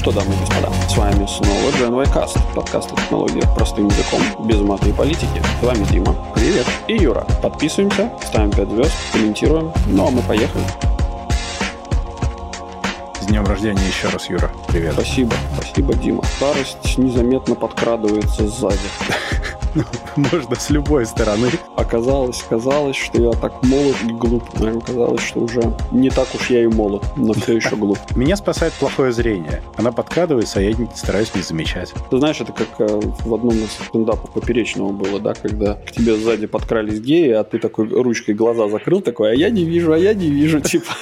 что, дамы и господа, с вами снова Gen Cast, подкаст о технологиях простым языком, без маты и политики. С вами Дима. Привет. И Юра. Подписываемся, ставим 5 звезд, комментируем. Ну, а мы поехали. С днем рождения еще раз, Юра. Привет. Спасибо, спасибо, Дима. Старость незаметно подкрадывается сзади. Можно с любой стороны. Оказалось, казалось, что я так молод и глуп. Но оказалось, что уже не так уж я и молод, но все еще глуп. Меня спасает плохое зрение. Она подкрадывается, а я стараюсь не замечать. Ты знаешь, это как э, в одном из стендапов поперечного было, да, когда к тебе сзади подкрались геи, а ты такой ручкой глаза закрыл, такой, а я не вижу, а я не вижу, типа.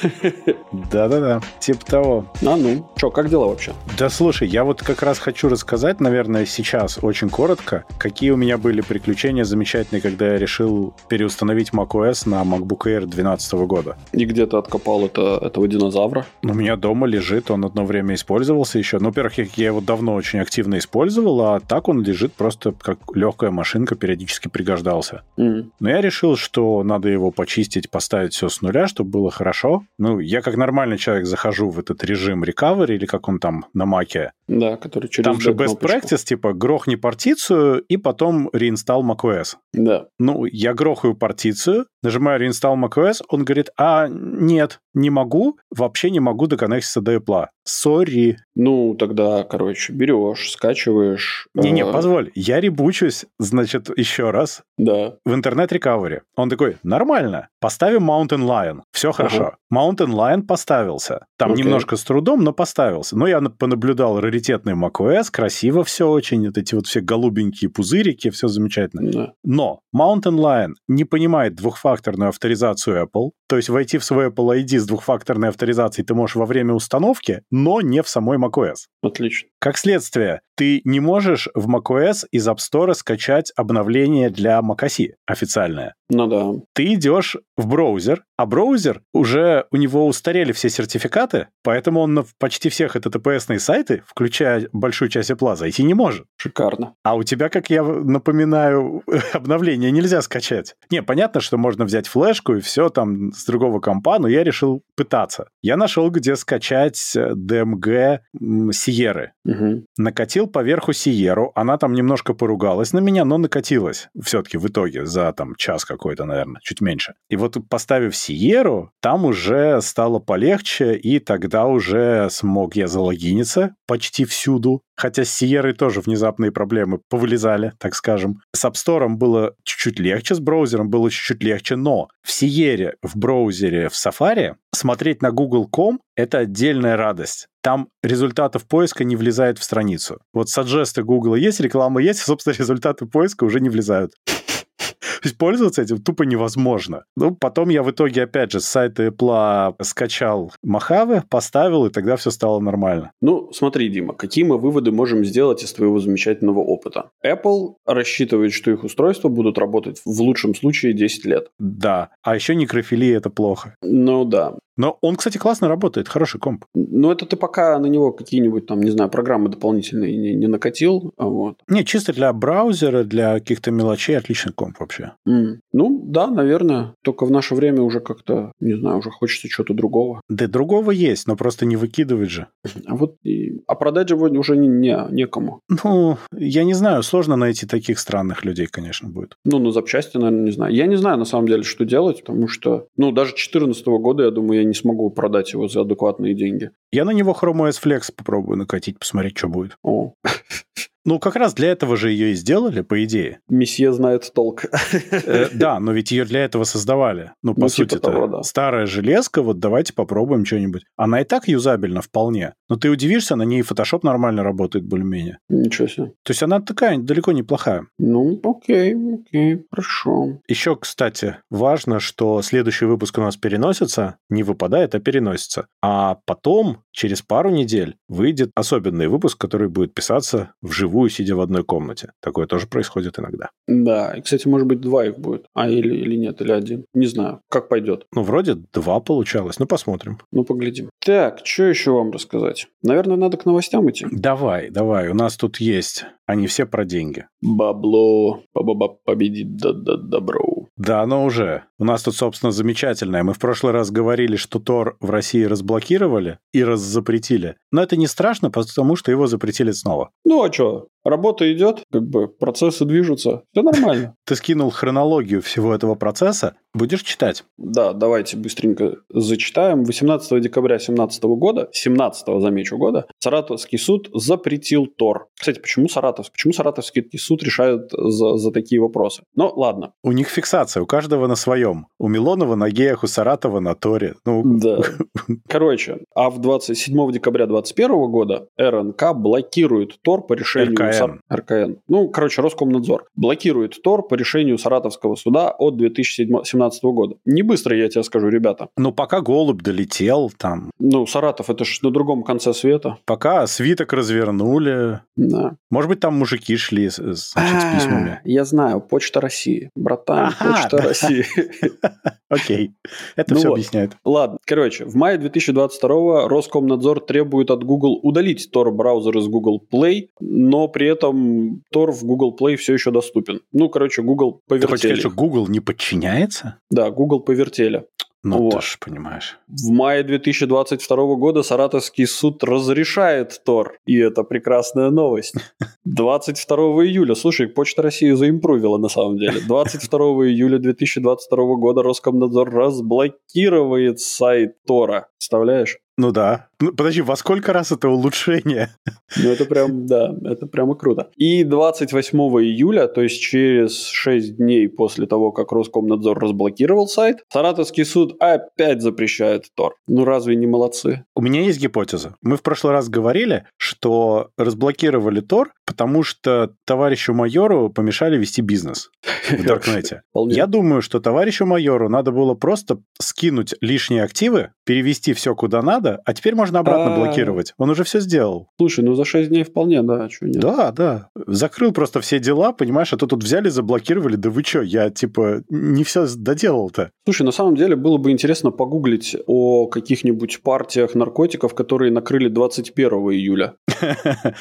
Да-да-да, типа того. А ну, что, как дела вообще? Да слушай, я вот как раз хочу рассказать, наверное, сейчас очень коротко, какие у меня были приключения замечательные, когда я решил переустановить macOS на MacBook Air 2012 года. И где ты откопал это, этого динозавра? У меня дома лежит, он одно время использовался еще. Ну, во-первых, я его давно очень активно использовал, а так он лежит просто как легкая машинка, периодически пригождался. Mm. Но я решил, что надо его почистить, поставить все с нуля, чтобы было хорошо. Ну, я как нормальный человек захожу в этот режим recovery, или как он там на маке. Да, который через Там же best practice, типа, грохни партицию и потом реинсталл macOS. Да. Ну, я грохаю партицию, нажимаю реинсталл macOS, он говорит, а нет, не могу, вообще не могу доконнектиться до Apple. Сори. Ну, тогда, короче, берешь, скачиваешь. Не-не, э... позволь, я ребучусь, значит, еще раз. Да. В интернет рекавери. Он такой, нормально, поставим Mountain Lion. Все хорошо. Ага. Mountain Lion поставился. Там okay. немножко с трудом, но поставился. Но я понаблюдал раритетный macOS, красиво все очень, вот эти вот все голубенькие пузырики, все замечательно. Да. Но Mountain Lion не понимает двухфакторную авторизацию Apple, то есть войти в свой Apple ID с двухфакторной авторизацией ты можешь во время установки, но не в самой macOS. Отлично. Как следствие, ты не можешь в macOS из App Store скачать обновление для macOS официальное. Ну да. Ты идешь в браузер, а браузер уже у него устарели все сертификаты, поэтому он на почти всех HTTPS сайты, включая большую часть Apple, зайти не может. Шикарно. А у тебя, как я напоминаю, обновление нельзя скачать. Не, понятно, что можно взять флешку и все там с другого компа, но я решил пытаться. Я нашел, где скачать DMG Sierra. Угу. Накатил поверху Сиеру, она там немножко поругалась на меня, но накатилась все-таки в итоге за там час какой-то, наверное, чуть меньше. И вот поставив Сиеру, там уже стало полегче, и тогда уже смог я залогиниться почти всюду. Хотя с Сиерой тоже внезапные проблемы повылезали, так скажем. С App Store было чуть-чуть легче, с браузером было чуть-чуть легче, но в Сиере, в браузере, в Safari смотреть на Google.com — это отдельная радость. Там результатов поиска не влезает в страницу. Вот саджесты Google есть, реклама есть, собственно, результаты поиска уже не влезают. То есть пользоваться этим тупо невозможно. Ну, потом я в итоге, опять же, с сайта Apple скачал Махавы, поставил, и тогда все стало нормально. Ну, смотри, Дима, какие мы выводы можем сделать из твоего замечательного опыта? Apple рассчитывает, что их устройства будут работать в лучшем случае 10 лет. Да. А еще некрофилия – это плохо. Ну да. Но он, кстати, классно работает, хороший комп. Ну, это ты пока на него какие-нибудь там, не знаю, программы дополнительные не, не накатил. А вот. Не, чисто для браузера, для каких-то мелочей отличный комп вообще. Mm. Ну, да, наверное. Только в наше время уже как-то, не знаю, уже хочется чего-то другого. Да другого есть, но просто не выкидывать же. А вот, и... а продать же уже не, не, некому. Ну, я не знаю, сложно найти таких странных людей, конечно, будет. Ну, на запчасти, наверное, не знаю. Я не знаю, на самом деле, что делать, потому что, ну, даже 2014 года, я думаю, я не смогу продать его за адекватные деньги. Я на него Chrome OS Flex попробую накатить, посмотреть, что будет. О. Ну, как раз для этого же ее и сделали, по идее. Месье знает толк. Э, да, но ведь ее для этого создавали. Ну, по ну, сути, типа да. старая железка, вот давайте попробуем что-нибудь. Она и так юзабельна вполне. Но ты удивишься, на ней Photoshop нормально работает более-менее. Ничего себе. То есть она такая далеко неплохая. Ну, окей, окей, хорошо. Еще, кстати, важно, что следующий выпуск у нас переносится, не выпадает, а переносится. А потом, через пару недель, выйдет особенный выпуск, который будет писаться вживую сидя в одной комнате. Такое тоже происходит иногда. Да, и, кстати, может быть, два их будет. А, или, или нет, или один. Не знаю, как пойдет. Ну, вроде два получалось. Ну, посмотрим. Ну, поглядим. Так, что еще вам рассказать? Наверное, надо к новостям идти. Давай, давай. У нас тут есть Они все про деньги. Бабло победит да -да добро. Да, оно уже. У нас тут, собственно, замечательное. Мы в прошлый раз говорили, что Тор в России разблокировали и раззапретили. Но это не страшно, потому что его запретили снова. Ну а что? Работа идет, как бы процессы движутся, все нормально. Ты скинул хронологию всего этого процесса. Будешь читать? Да, давайте быстренько зачитаем. 18 декабря 2017 года, 17 замечу года, Саратовский суд запретил Тор. Кстати, почему Саратовский? Почему Саратовский суд решает за, за такие вопросы? Ну, ладно. У них фиксация, у каждого на своем. У Милонова на геях, у Саратова на Торе. Ну... Да. Короче, а в 27 декабря 2021 года РНК блокирует Тор по решению... РКН. Сар... РКН. Ну, короче, Роскомнадзор блокирует Тор по решению Саратовского суда от 2017 года. Не быстро, я тебе скажу, ребята. Ну, пока голубь долетел там. Ну, Саратов, это ж на другом конце света. Пока свиток развернули. Да. Может быть, там мужики шли значит, с А, письмами. Я знаю, Почта России. Братан, Почта. России. Окей. Это Ну все объясняет. Ладно, короче, в мае 2022 Роскомнадзор требует от Google удалить Tor браузер из Google Play, но при этом Tor в Google Play все еще доступен. Ну, короче, Google Ты хочешь повертели. сказать, что Google не подчиняется? Да, Google повертели. Ну, Вот. ты ж понимаешь. В мае 2022 года Саратовский суд разрешает Тор, и это прекрасная новость. 22 июля, слушай, Почта России заимпрувила на самом деле. 22 июля 2022 года Роскомнадзор разблокирует сайт Тора. Представляешь? Ну да. Ну, подожди, во сколько раз это улучшение? Ну, это прям, да, это прямо круто. И 28 июля, то есть через 6 дней после того, как Роскомнадзор разблокировал сайт, Саратовский суд опять запрещает Тор. Ну, разве не молодцы? У меня есть гипотеза. Мы в прошлый раз говорили, что разблокировали Тор, потому что товарищу майору помешали вести бизнес в Даркнете. Я думаю, что товарищу майору надо было просто скинуть лишние активы, перевести все куда надо, а теперь можно обратно А. блокировать. Он уже все сделал. Слушай, ну за 6 дней вполне, да, а чё нет? Да, да. Закрыл просто все дела, понимаешь, а то тут взяли, заблокировали. Да вы что, я типа не все доделал-то. Слушай, на самом деле было бы интересно погуглить о каких-нибудь партиях наркотиков, которые накрыли 21 июля.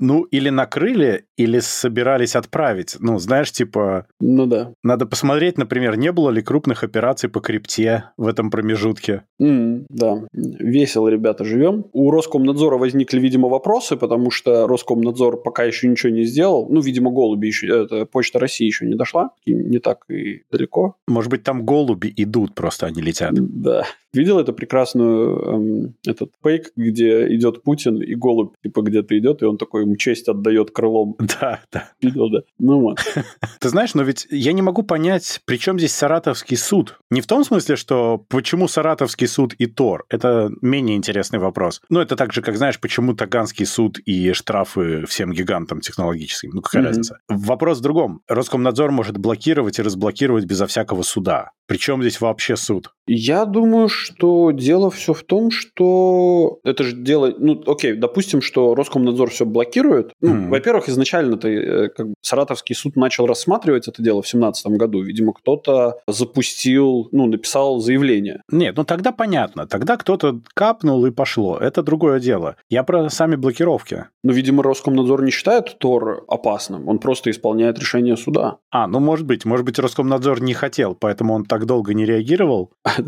Ну, или накрыли, или собирались отправить. Ну, знаешь, типа, Ну да. надо посмотреть, например, не было ли крупных операций по крипте в этом промежутке. М, да, весело, ребята, живем. У Роскомнадзора возникли, видимо, вопросы, потому что Роскомнадзор пока еще ничего не сделал. Ну, видимо, голуби еще, это Почта России еще не дошла, и не так и далеко. Может быть, там голуби идут, просто они летят. Да. Видел это прекрасную эм, этот фейк, где идет Путин и голубь типа где-то идет, и он такой ему честь отдает крылом. Да, да. Видел, да? Ну вот. Ты знаешь, но ведь я не могу понять, при чем здесь Саратовский суд? Не в том смысле, что почему Саратовский суд и Тор. Это менее интересный вопрос. Ну, это так же, как, знаешь, почему Таганский суд и штрафы всем гигантам технологическим. Ну, какая разница? Вопрос в другом. Роскомнадзор может блокировать и разблокировать безо всякого суда. Причем здесь вообще суд? Я думаю, что дело все в том, что это же дело... Ну, окей, допустим, что Роскомнадзор все блокирует. Ну, Мгм. во-первых, изначально-то э, как бы Саратовский суд начал рассматривать это дело в 2017 году. Видимо, кто-то запустил, ну, написал заявление. Нет, ну тогда понятно. Тогда кто-то капнул и пошло. Это другое дело. Я про сами блокировки. Но, видимо, Роскомнадзор не считает Тор опасным. Он просто исполняет решение суда. А, ну может быть. Может быть, Роскомнадзор не хотел, поэтому он так долго не реагировал.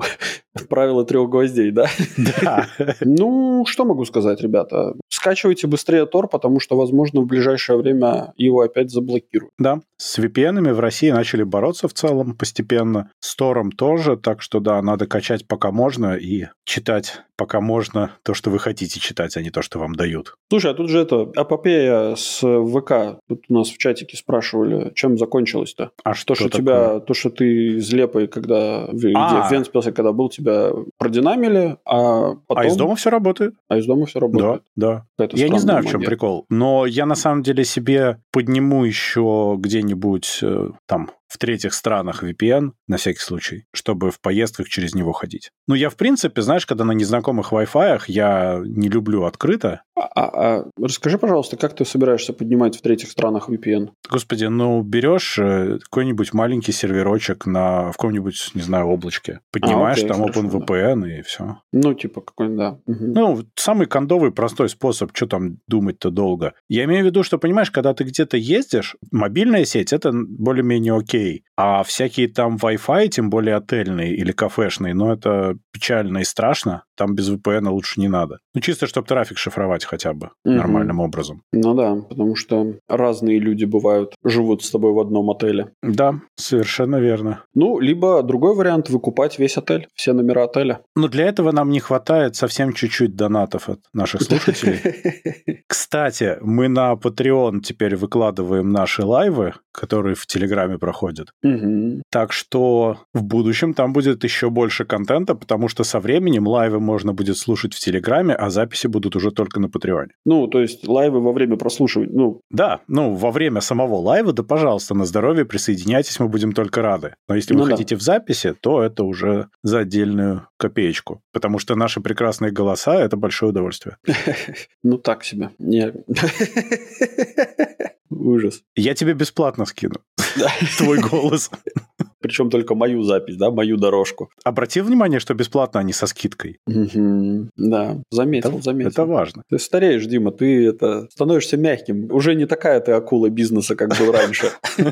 Правила трех гвоздей, да? Да. Ну, что могу сказать, ребята? Скачивайте быстрее Тор, потому что, возможно, в ближайшее время его опять заблокируют. Да, с VPN в России начали бороться в целом постепенно. С Тором тоже, так что да, надо качать пока можно и читать пока можно то, что вы хотите читать, а не то, что вам дают. Слушай, а тут же это, апопея с ВК. Тут у нас в чатике спрашивали, чем закончилось-то? А То, что что такое? тебя, то, что ты из Лепой, когда в, А. в Венспилсе, когда был, тебя продинамили, а потом... А из дома все работает? А из дома все работает. Да, да. Я не знаю, в чем магия. прикол, но я на самом деле себе подниму еще где-нибудь э, там в третьих странах VPN, на всякий случай, чтобы в поездках через него ходить. Ну, я, в принципе, знаешь, когда на незнакомых Wi-Fi, я не люблю открыто. А, а, а расскажи, пожалуйста, как ты собираешься поднимать в третьих странах VPN? Господи, ну, берешь э, какой-нибудь маленький серверочек на в каком-нибудь, не знаю, облачке, поднимаешь а, окей, там хорошо, OpenVPN да. и все. Ну, типа какой да. Угу. Ну, самый кондовый, простой способ, что там думать-то долго. Я имею в виду, что, понимаешь, когда ты где-то ездишь, мобильная сеть, это более-менее окей. А всякие там Wi-Fi, тем более отельные или кафешные, ну, это печально и страшно. Там без VPN лучше не надо. Ну, чисто, чтобы трафик шифровать хотя бы угу. нормальным образом. Ну да, потому что разные люди бывают, живут с тобой в одном отеле. Да, совершенно верно. Ну, либо другой вариант – выкупать весь отель, все номера отеля. Но для этого нам не хватает совсем чуть-чуть донатов от наших слушателей. Кстати, мы на Patreon теперь выкладываем наши лайвы, которые в Телеграме проходят. Так что в будущем там будет еще больше контента, потому что со временем лайвы можно будет слушать в Телеграме, а записи будут уже только на Патреоне. Ну, то есть лайвы во время прослушивания, ну... Да, ну, во время самого лайва, да, пожалуйста, на здоровье присоединяйтесь, мы будем только рады. Но если ну, вы да. хотите в записи, то это уже за отдельную копеечку, потому что наши прекрасные голоса – это большое удовольствие. Ну, так себе. Не. Ужас. Я тебе бесплатно скину твой голос. Причем только мою запись, да, мою дорожку. Обратил внимание, что бесплатно, а не со скидкой. Да, заметил, заметил. Это важно. Ты стареешь, Дима, ты это становишься мягким. Уже не такая ты акула бизнеса, как был раньше.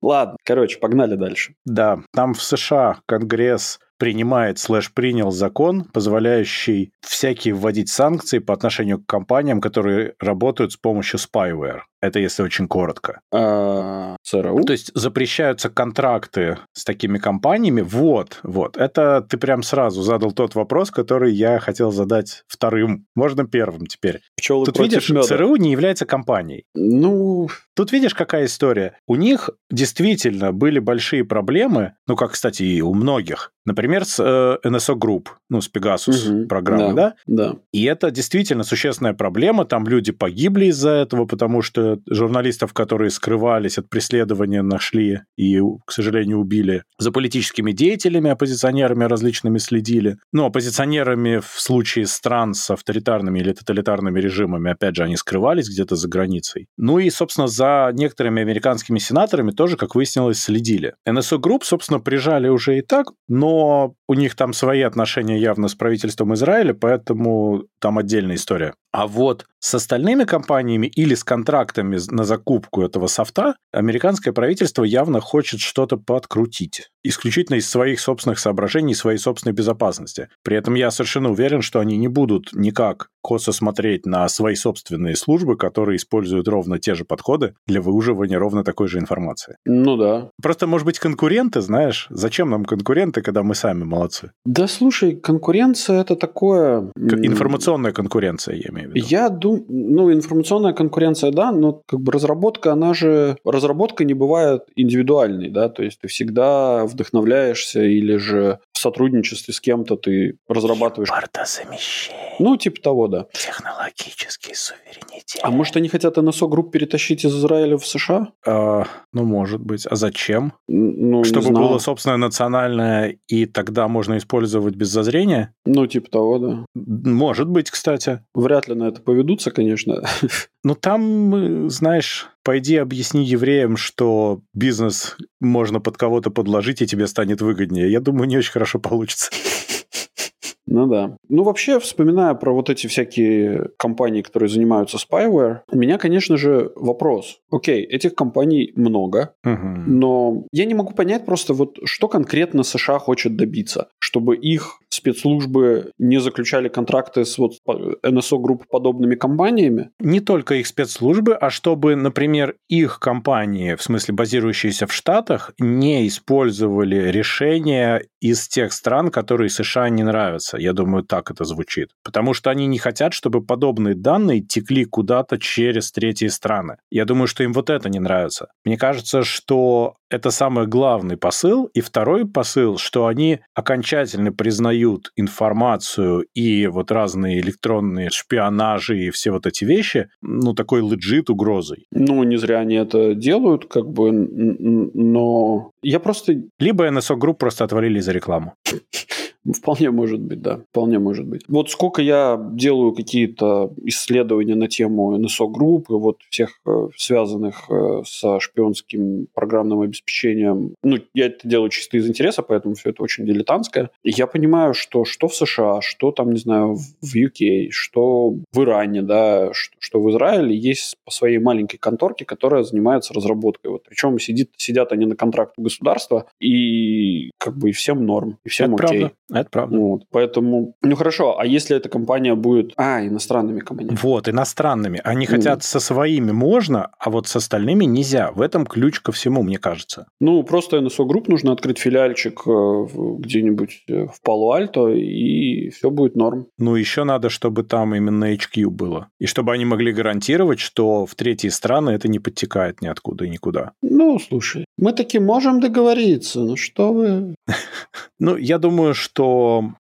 Ладно, короче, погнали дальше. Да, там в США Конгресс принимает слэш принял закон, позволяющий всякие вводить санкции по отношению к компаниям, которые работают с помощью spyware. Это если очень коротко. А, ЦРУ? То есть запрещаются контракты с такими компаниями. Вот, вот. Это ты прям сразу задал тот вопрос, который я хотел задать вторым. Можно первым теперь. Пчелы Тут видишь, меда. ЦРУ не является компанией. Ну... Тут видишь, какая история. У них действительно были большие проблемы, ну, как, кстати, и у многих. Например, с э, NSO Group, ну, с Pegasus угу, программы, да, да? Да. И это действительно существенная проблема. Там люди погибли из-за этого, потому что журналистов, которые скрывались от преследования, нашли и, к сожалению, убили. За политическими деятелями, оппозиционерами различными следили. Ну, оппозиционерами в случае стран с авторитарными или тоталитарными режимами, опять же, они скрывались где-то за границей. Ну и, собственно, за некоторыми американскими сенаторами тоже, как выяснилось, следили. NSO Group, собственно, прижали уже и так, но у них там свои отношения явно с правительством Израиля, поэтому там отдельная история. А вот с остальными компаниями или с контрактами на закупку этого софта американское правительство явно хочет что-то подкрутить. Исключительно из своих собственных соображений своей собственной безопасности. При этом я совершенно уверен, что они не будут никак косо смотреть на свои собственные службы, которые используют ровно те же подходы для выуживания ровно такой же информации. Ну да. Просто, может быть, конкуренты, знаешь? Зачем нам конкуренты, когда мы сами молодцы? Да слушай, конкуренция это такое... Информационная конкуренция, я имею в виду. Я думаю, ну, информационная конкуренция, да, но как бы разработка, она же... Разработка не бывает индивидуальной, да, то есть ты всегда вдохновляешься или же в сотрудничестве с кем-то ты разрабатываешь... Импортозамещение. Ну, типа того, да. Технологический суверенитет. А может, они хотят NSO групп перетащить из Израиля в США? А, ну, может быть. А зачем? Ну, Чтобы было собственное национальное, и тогда можно использовать без зазрения? Ну, типа того, да. Может быть, кстати. Вряд ли на это поведутся, конечно. Ну, там, знаешь, пойди объясни евреям, что бизнес можно под кого-то подложить, и тебе станет выгоднее. Я думаю, не очень хорошо получится. Ну да. Ну вообще, вспоминая про вот эти всякие компании, которые занимаются spyware, у меня, конечно же, вопрос. Окей, этих компаний много, угу. но я не могу понять просто вот, что конкретно США хочет добиться, чтобы их спецслужбы не заключали контракты с вот NSO групп подобными компаниями? Не только их спецслужбы, а чтобы, например, их компании, в смысле базирующиеся в Штатах, не использовали решения из тех стран, которые США не нравятся это. Я думаю, так это звучит. Потому что они не хотят, чтобы подобные данные текли куда-то через третьи страны. Я думаю, что им вот это не нравится. Мне кажется, что это самый главный посыл. И второй посыл, что они окончательно признают информацию и вот разные электронные шпионажи и все вот эти вещи, ну, такой легит угрозой. Ну, не зря они это делают, как бы, но я просто... Либо NSO Group просто отвалили за рекламу. Вполне может быть, да. Вполне может быть. Вот сколько я делаю какие-то исследования на тему NSO групп и вот всех э, связанных э, со шпионским программным обеспечением. Ну, я это делаю чисто из интереса, поэтому все это очень дилетантское. И я понимаю, что что в США, что там, не знаю, в UK, что в Иране, да, что, что в Израиле есть по своей маленькой конторке, которая занимается разработкой. Вот причем сидит, сидят они на контракт государства, и как бы и всем норм, и всем это окей. Правда. Это правда. Вот, поэтому, ну хорошо, а если эта компания будет... А, иностранными компаниями. Вот, иностранными. Они mm. хотят со своими можно, а вот с остальными нельзя. В этом ключ ко всему, мне кажется. Ну, просто NSO Group нужно открыть филиальчик э, где-нибудь э, в Пало-Альто, и все будет норм. Ну, еще надо, чтобы там именно HQ было. И чтобы они могли гарантировать, что в третьи страны это не подтекает ниоткуда и никуда. Ну, слушай, мы таки можем договориться, ну что вы... Ну, я думаю, что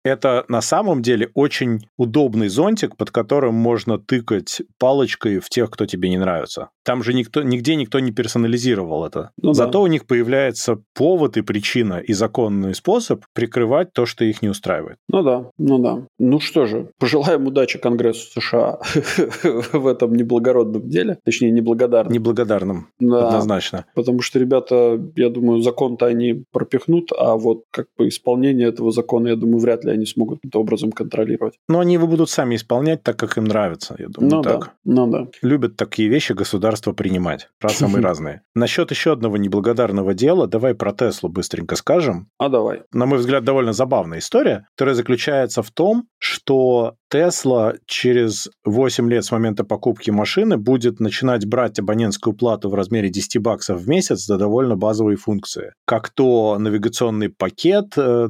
это на самом деле очень удобный зонтик, под которым можно тыкать палочкой в тех, кто тебе не нравится. Там же никто, нигде никто не персонализировал это. Ну, Зато да. у них появляется повод и причина и законный способ прикрывать то, что их не устраивает. Ну да, ну да. Ну что же, пожелаем удачи Конгрессу США в этом неблагородном деле. Точнее, неблагодарном. Неблагодарном, да, однозначно. Потому что ребята, я думаю, закон-то они пропихнут, а вот как бы исполнение этого закона, я думаю, вряд ли они смогут каким-то образом контролировать. Но они его будут сами исполнять так, как им нравится, я думаю, ну, так. Да. Ну да. Любят такие вещи государство принимать, раз самые разные. Насчет еще одного неблагодарного дела, давай про Теслу быстренько скажем. А давай. На мой взгляд, довольно забавная история, которая заключается в том, что Тесла через 8 лет с момента покупки машины будет начинать брать абонентскую плату в размере 10 баксов в месяц за довольно базовые функции, как то навигационный пакет, э,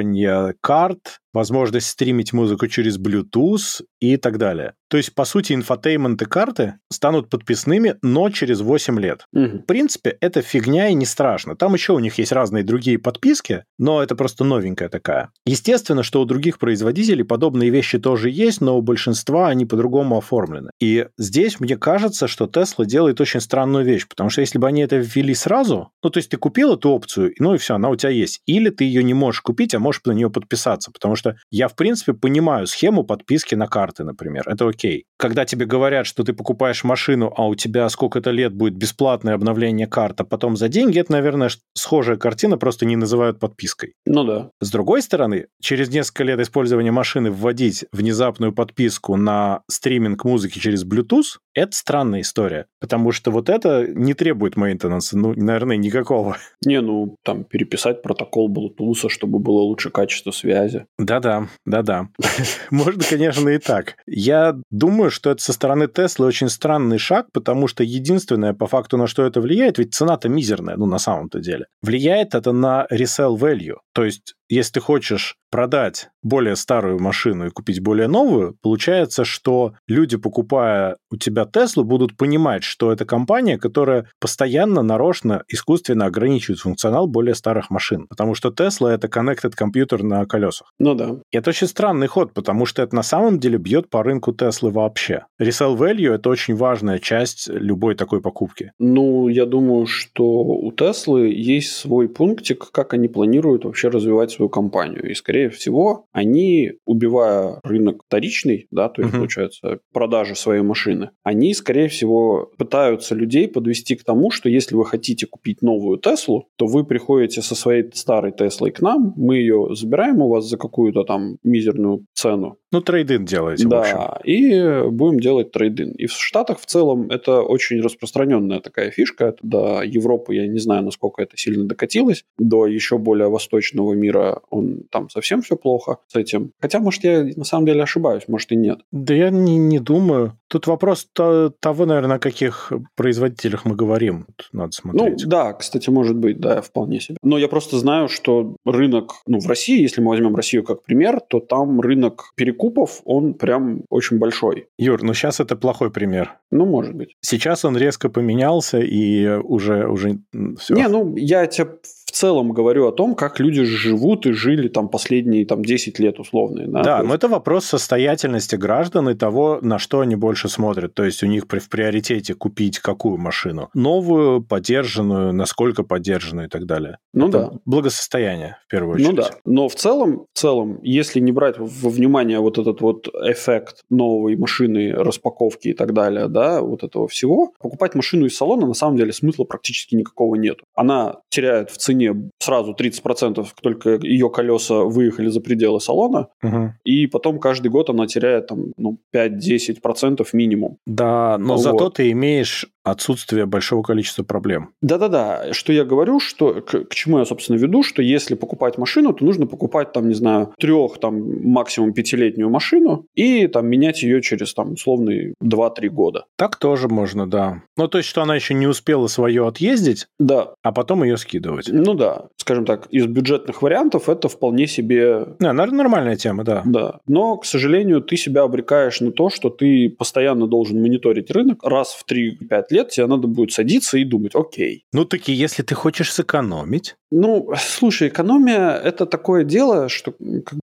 использование карт, возможность стримить музыку через Bluetooth и так далее. То есть, по сути, infotainment и карты станут подписными, но через 8 лет. Угу. В принципе, это фигня и не страшно. Там еще у них есть разные другие подписки, но это просто новенькая такая. Естественно, что у других производителей подобные вещи тоже есть, но у большинства они по-другому оформлены. И здесь мне кажется, что Tesla делает очень странную вещь, потому что если бы они это ввели сразу, ну, то есть ты купил эту опцию, ну и все, она у тебя есть. Или ты ее не можешь купить, а можешь на нее подписаться, потому что я, в принципе, понимаю схему подписки на карты, например. Это окей. Когда тебе говорят, что ты покупаешь машину, а у тебя сколько-то лет будет бесплатное обновление карт, а потом за деньги, это, наверное, схожая картина, просто не называют подпиской. Ну да. С другой стороны, через несколько лет использования машины вводить внезапную подписку на стриминг музыки через Bluetooth, это странная история, потому что вот это не требует мейнтенанса, ну, наверное, никакого. Не, ну, там, переписать протокол Bluetooth, чтобы было лучше качество связи. Да-да, да-да. Можно, конечно, и так. Я думаю, что это со стороны Теслы очень странный шаг, потому что единственное, по факту, на что это влияет, ведь цена-то мизерная, ну, на самом-то деле. Влияет это на resell value. То есть если ты хочешь продать более старую машину и купить более новую, получается, что люди, покупая у тебя Теслу, будут понимать, что это компания, которая постоянно, нарочно, искусственно ограничивает функционал более старых машин. Потому что Тесла — это connected компьютер на колесах. Ну да. И это очень странный ход, потому что это на самом деле бьет по рынку Теслы вообще. Resell value — это очень важная часть любой такой покупки. Ну, я думаю, что у Теслы есть свой пунктик, как они планируют вообще развивать свою компанию. И, скорее всего, они, убивая рынок вторичный, да, то есть, uh-huh. получается, продажи своей машины, они, скорее всего, пытаются людей подвести к тому, что если вы хотите купить новую Теслу, то вы приходите со своей старой Теслой к нам, мы ее забираем у вас за какую-то там мизерную цену, ну, трейдин делаете, да, в общем. и будем делать трейдин. И в Штатах в целом это очень распространенная такая фишка. Это до Европы, я не знаю, насколько это сильно докатилось, до еще более восточного мира Он там совсем все плохо с этим. Хотя, может, я на самом деле ошибаюсь, может и нет. Да я не, не думаю. Тут вопрос то, того, наверное, о каких производителях мы говорим. Тут надо смотреть. Ну, да, кстати, может быть, да, вполне себе. Но я просто знаю, что рынок, ну, в России, если мы возьмем Россию как пример, то там рынок перекупов, он прям очень большой. Юр, ну сейчас это плохой пример. Ну, может быть. Сейчас он резко поменялся и уже, уже все. Не, ну, я тебе в целом говорю о том, как люди живут и жили там последние там 10 лет условные. Да, да но это вопрос состоятельности граждан и того, на что они больше смотрят. То есть у них в приоритете купить какую машину? Новую, поддержанную, насколько поддержанную и так далее. Ну это да. Благосостояние, в первую очередь. Ну да. Но в целом, в целом, если не брать во внимание вот этот вот эффект новой машины, распаковки и так далее, да, вот этого всего, покупать машину из салона на самом деле смысла практически никакого нет. Она теряет в цене цене сразу 30%, только ее колеса выехали за пределы салона, угу. и потом каждый год она теряет там, ну, 5-10% минимум. Да, но вот. зато ты имеешь отсутствие большого количества проблем. Да-да-да, что я говорю, что к, к чему я, собственно, веду, что если покупать машину, то нужно покупать, там, не знаю, трех, там, максимум пятилетнюю машину и там менять ее через, там, условные 2-3 года. Так тоже можно, да. Ну, то есть, что она еще не успела свое отъездить, да. а потом ее скидывать. Ну да, скажем так, из бюджетных вариантов это вполне себе... Да, нормальная тема, да. Да, но, к сожалению, ты себя обрекаешь на то, что ты постоянно должен мониторить рынок раз в 3-5 лет тебе надо будет садиться и думать, окей. Ну, таки, если ты хочешь сэкономить. Ну, слушай, экономия – это такое дело, что...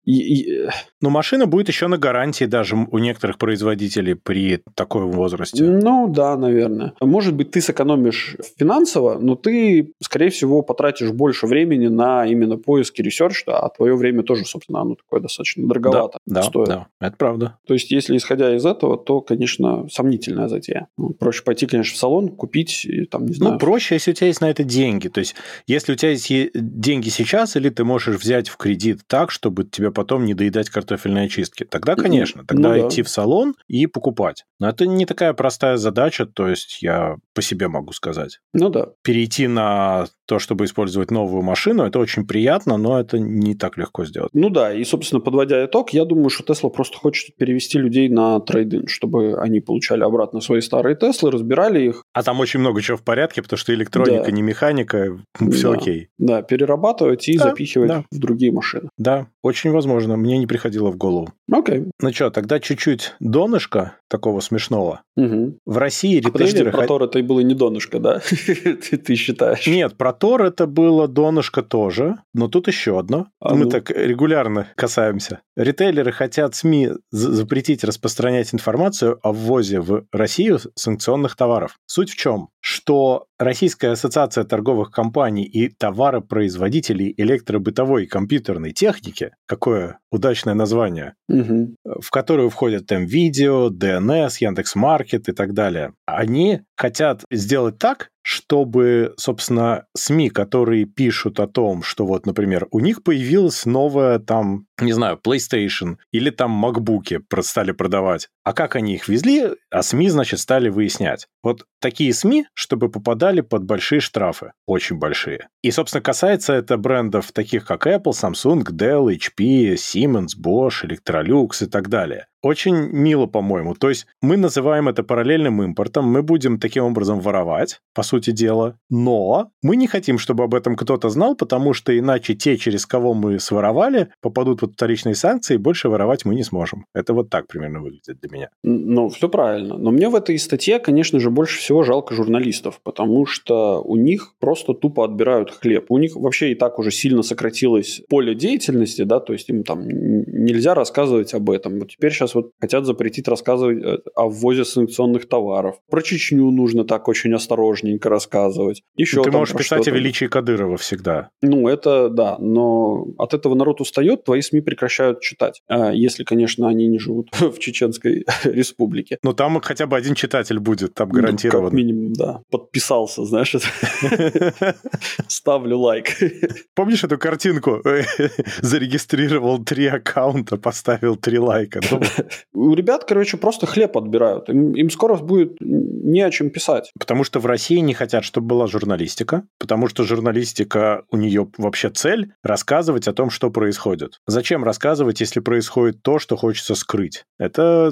Но машина будет еще на гарантии даже у некоторых производителей при таком возрасте. Ну, да, наверное. Может быть, ты сэкономишь финансово, но ты, скорее всего, потратишь больше времени на именно поиски research, а твое время тоже, собственно, оно такое достаточно дороговато да, стоит. Да, это правда. То есть, если исходя из этого, то, конечно, сомнительная затея. Ну, проще пойти, конечно, в салон, купить, там, не знаю. Ну, проще, если у тебя есть на это деньги. То есть, если у тебя есть деньги сейчас, или ты можешь взять в кредит так, чтобы тебе потом не доедать картофельные очистки, тогда, конечно, тогда ну, идти да. в салон и покупать. Но это не такая простая задача, то есть я по себе могу сказать. Ну да. Перейти на то, чтобы использовать новую машину, это очень приятно, но это не так легко сделать. Ну да, и, собственно, подводя итог, я думаю, что Tesla просто хочет перевести людей на трейдинг, чтобы они получали обратно свои старые Теслы, разбирали их. А там очень много чего в порядке, потому что электроника, да. не механика, все да. окей. Да, перерабатывать и да, запихивать да. в другие машины. Да, очень возможно, мне не приходило в голову. Окей. Ну что, тогда чуть-чуть донышка такого смешного. Угу. В России ритейлеры... Подожди, про Тор это и было не донышко, да? ты, считаешь? Нет, про Тор это было донышко тоже, но тут еще одно. А Мы ну. так регулярно касаемся. Ритейлеры хотят СМИ запретить распространять информацию о ввозе в Россию санкционных товаров. Суть в чем? Что Российская ассоциация торговых компаний и товаропроизводителей электробытовой и компьютерной техники, какое удачное название, угу. в которую входят МВидео, ДНС, Яндекс.Маркет и так далее, они хотят сделать так, чтобы, собственно, СМИ, которые пишут о том, что вот, например, у них появилась новая там, не знаю, PlayStation или там MacBook стали продавать, а как они их везли, а СМИ, значит, стали выяснять. Вот такие СМИ, чтобы попадали под большие штрафы, очень большие. И, собственно, касается это брендов таких, как Apple, Samsung, Dell, HP, Siemens, Bosch, Electrolux и так далее. Очень мило, по-моему. То есть мы называем это параллельным импортом, мы будем таким образом воровать, по сути дела, но мы не хотим, чтобы об этом кто-то знал, потому что иначе те, через кого мы своровали, попадут под вторичные санкции, и больше воровать мы не сможем. Это вот так примерно выглядит для меня. Ну, все правильно. Но мне в этой статье, конечно же, больше всего жалко журналистов, потому что у них просто тупо отбирают хлеб. У них вообще и так уже сильно сократилось поле деятельности, да, то есть им там нельзя рассказывать об этом. Вот теперь сейчас вот хотят запретить рассказывать э, о ввозе санкционных товаров. Про Чечню нужно так очень осторожненько рассказывать. Еще Ты можешь писать о величии Кадырова всегда. Ну, это да, но от этого народ устает, твои СМИ прекращают читать. А если, конечно, они не живут в Чеченской республике. Но там хотя бы один читатель будет, там гарантированно. Ну, как минимум, да. Подписался, знаешь. Ставлю лайк. Помнишь эту картинку? Зарегистрировал три аккаунта, поставил три лайка. У ребят, короче, просто хлеб отбирают. Им, им скоро будет не о чем писать. Потому что в России не хотят, чтобы была журналистика, потому что журналистика, у нее вообще цель рассказывать о том, что происходит. Зачем рассказывать, если происходит то, что хочется скрыть? Это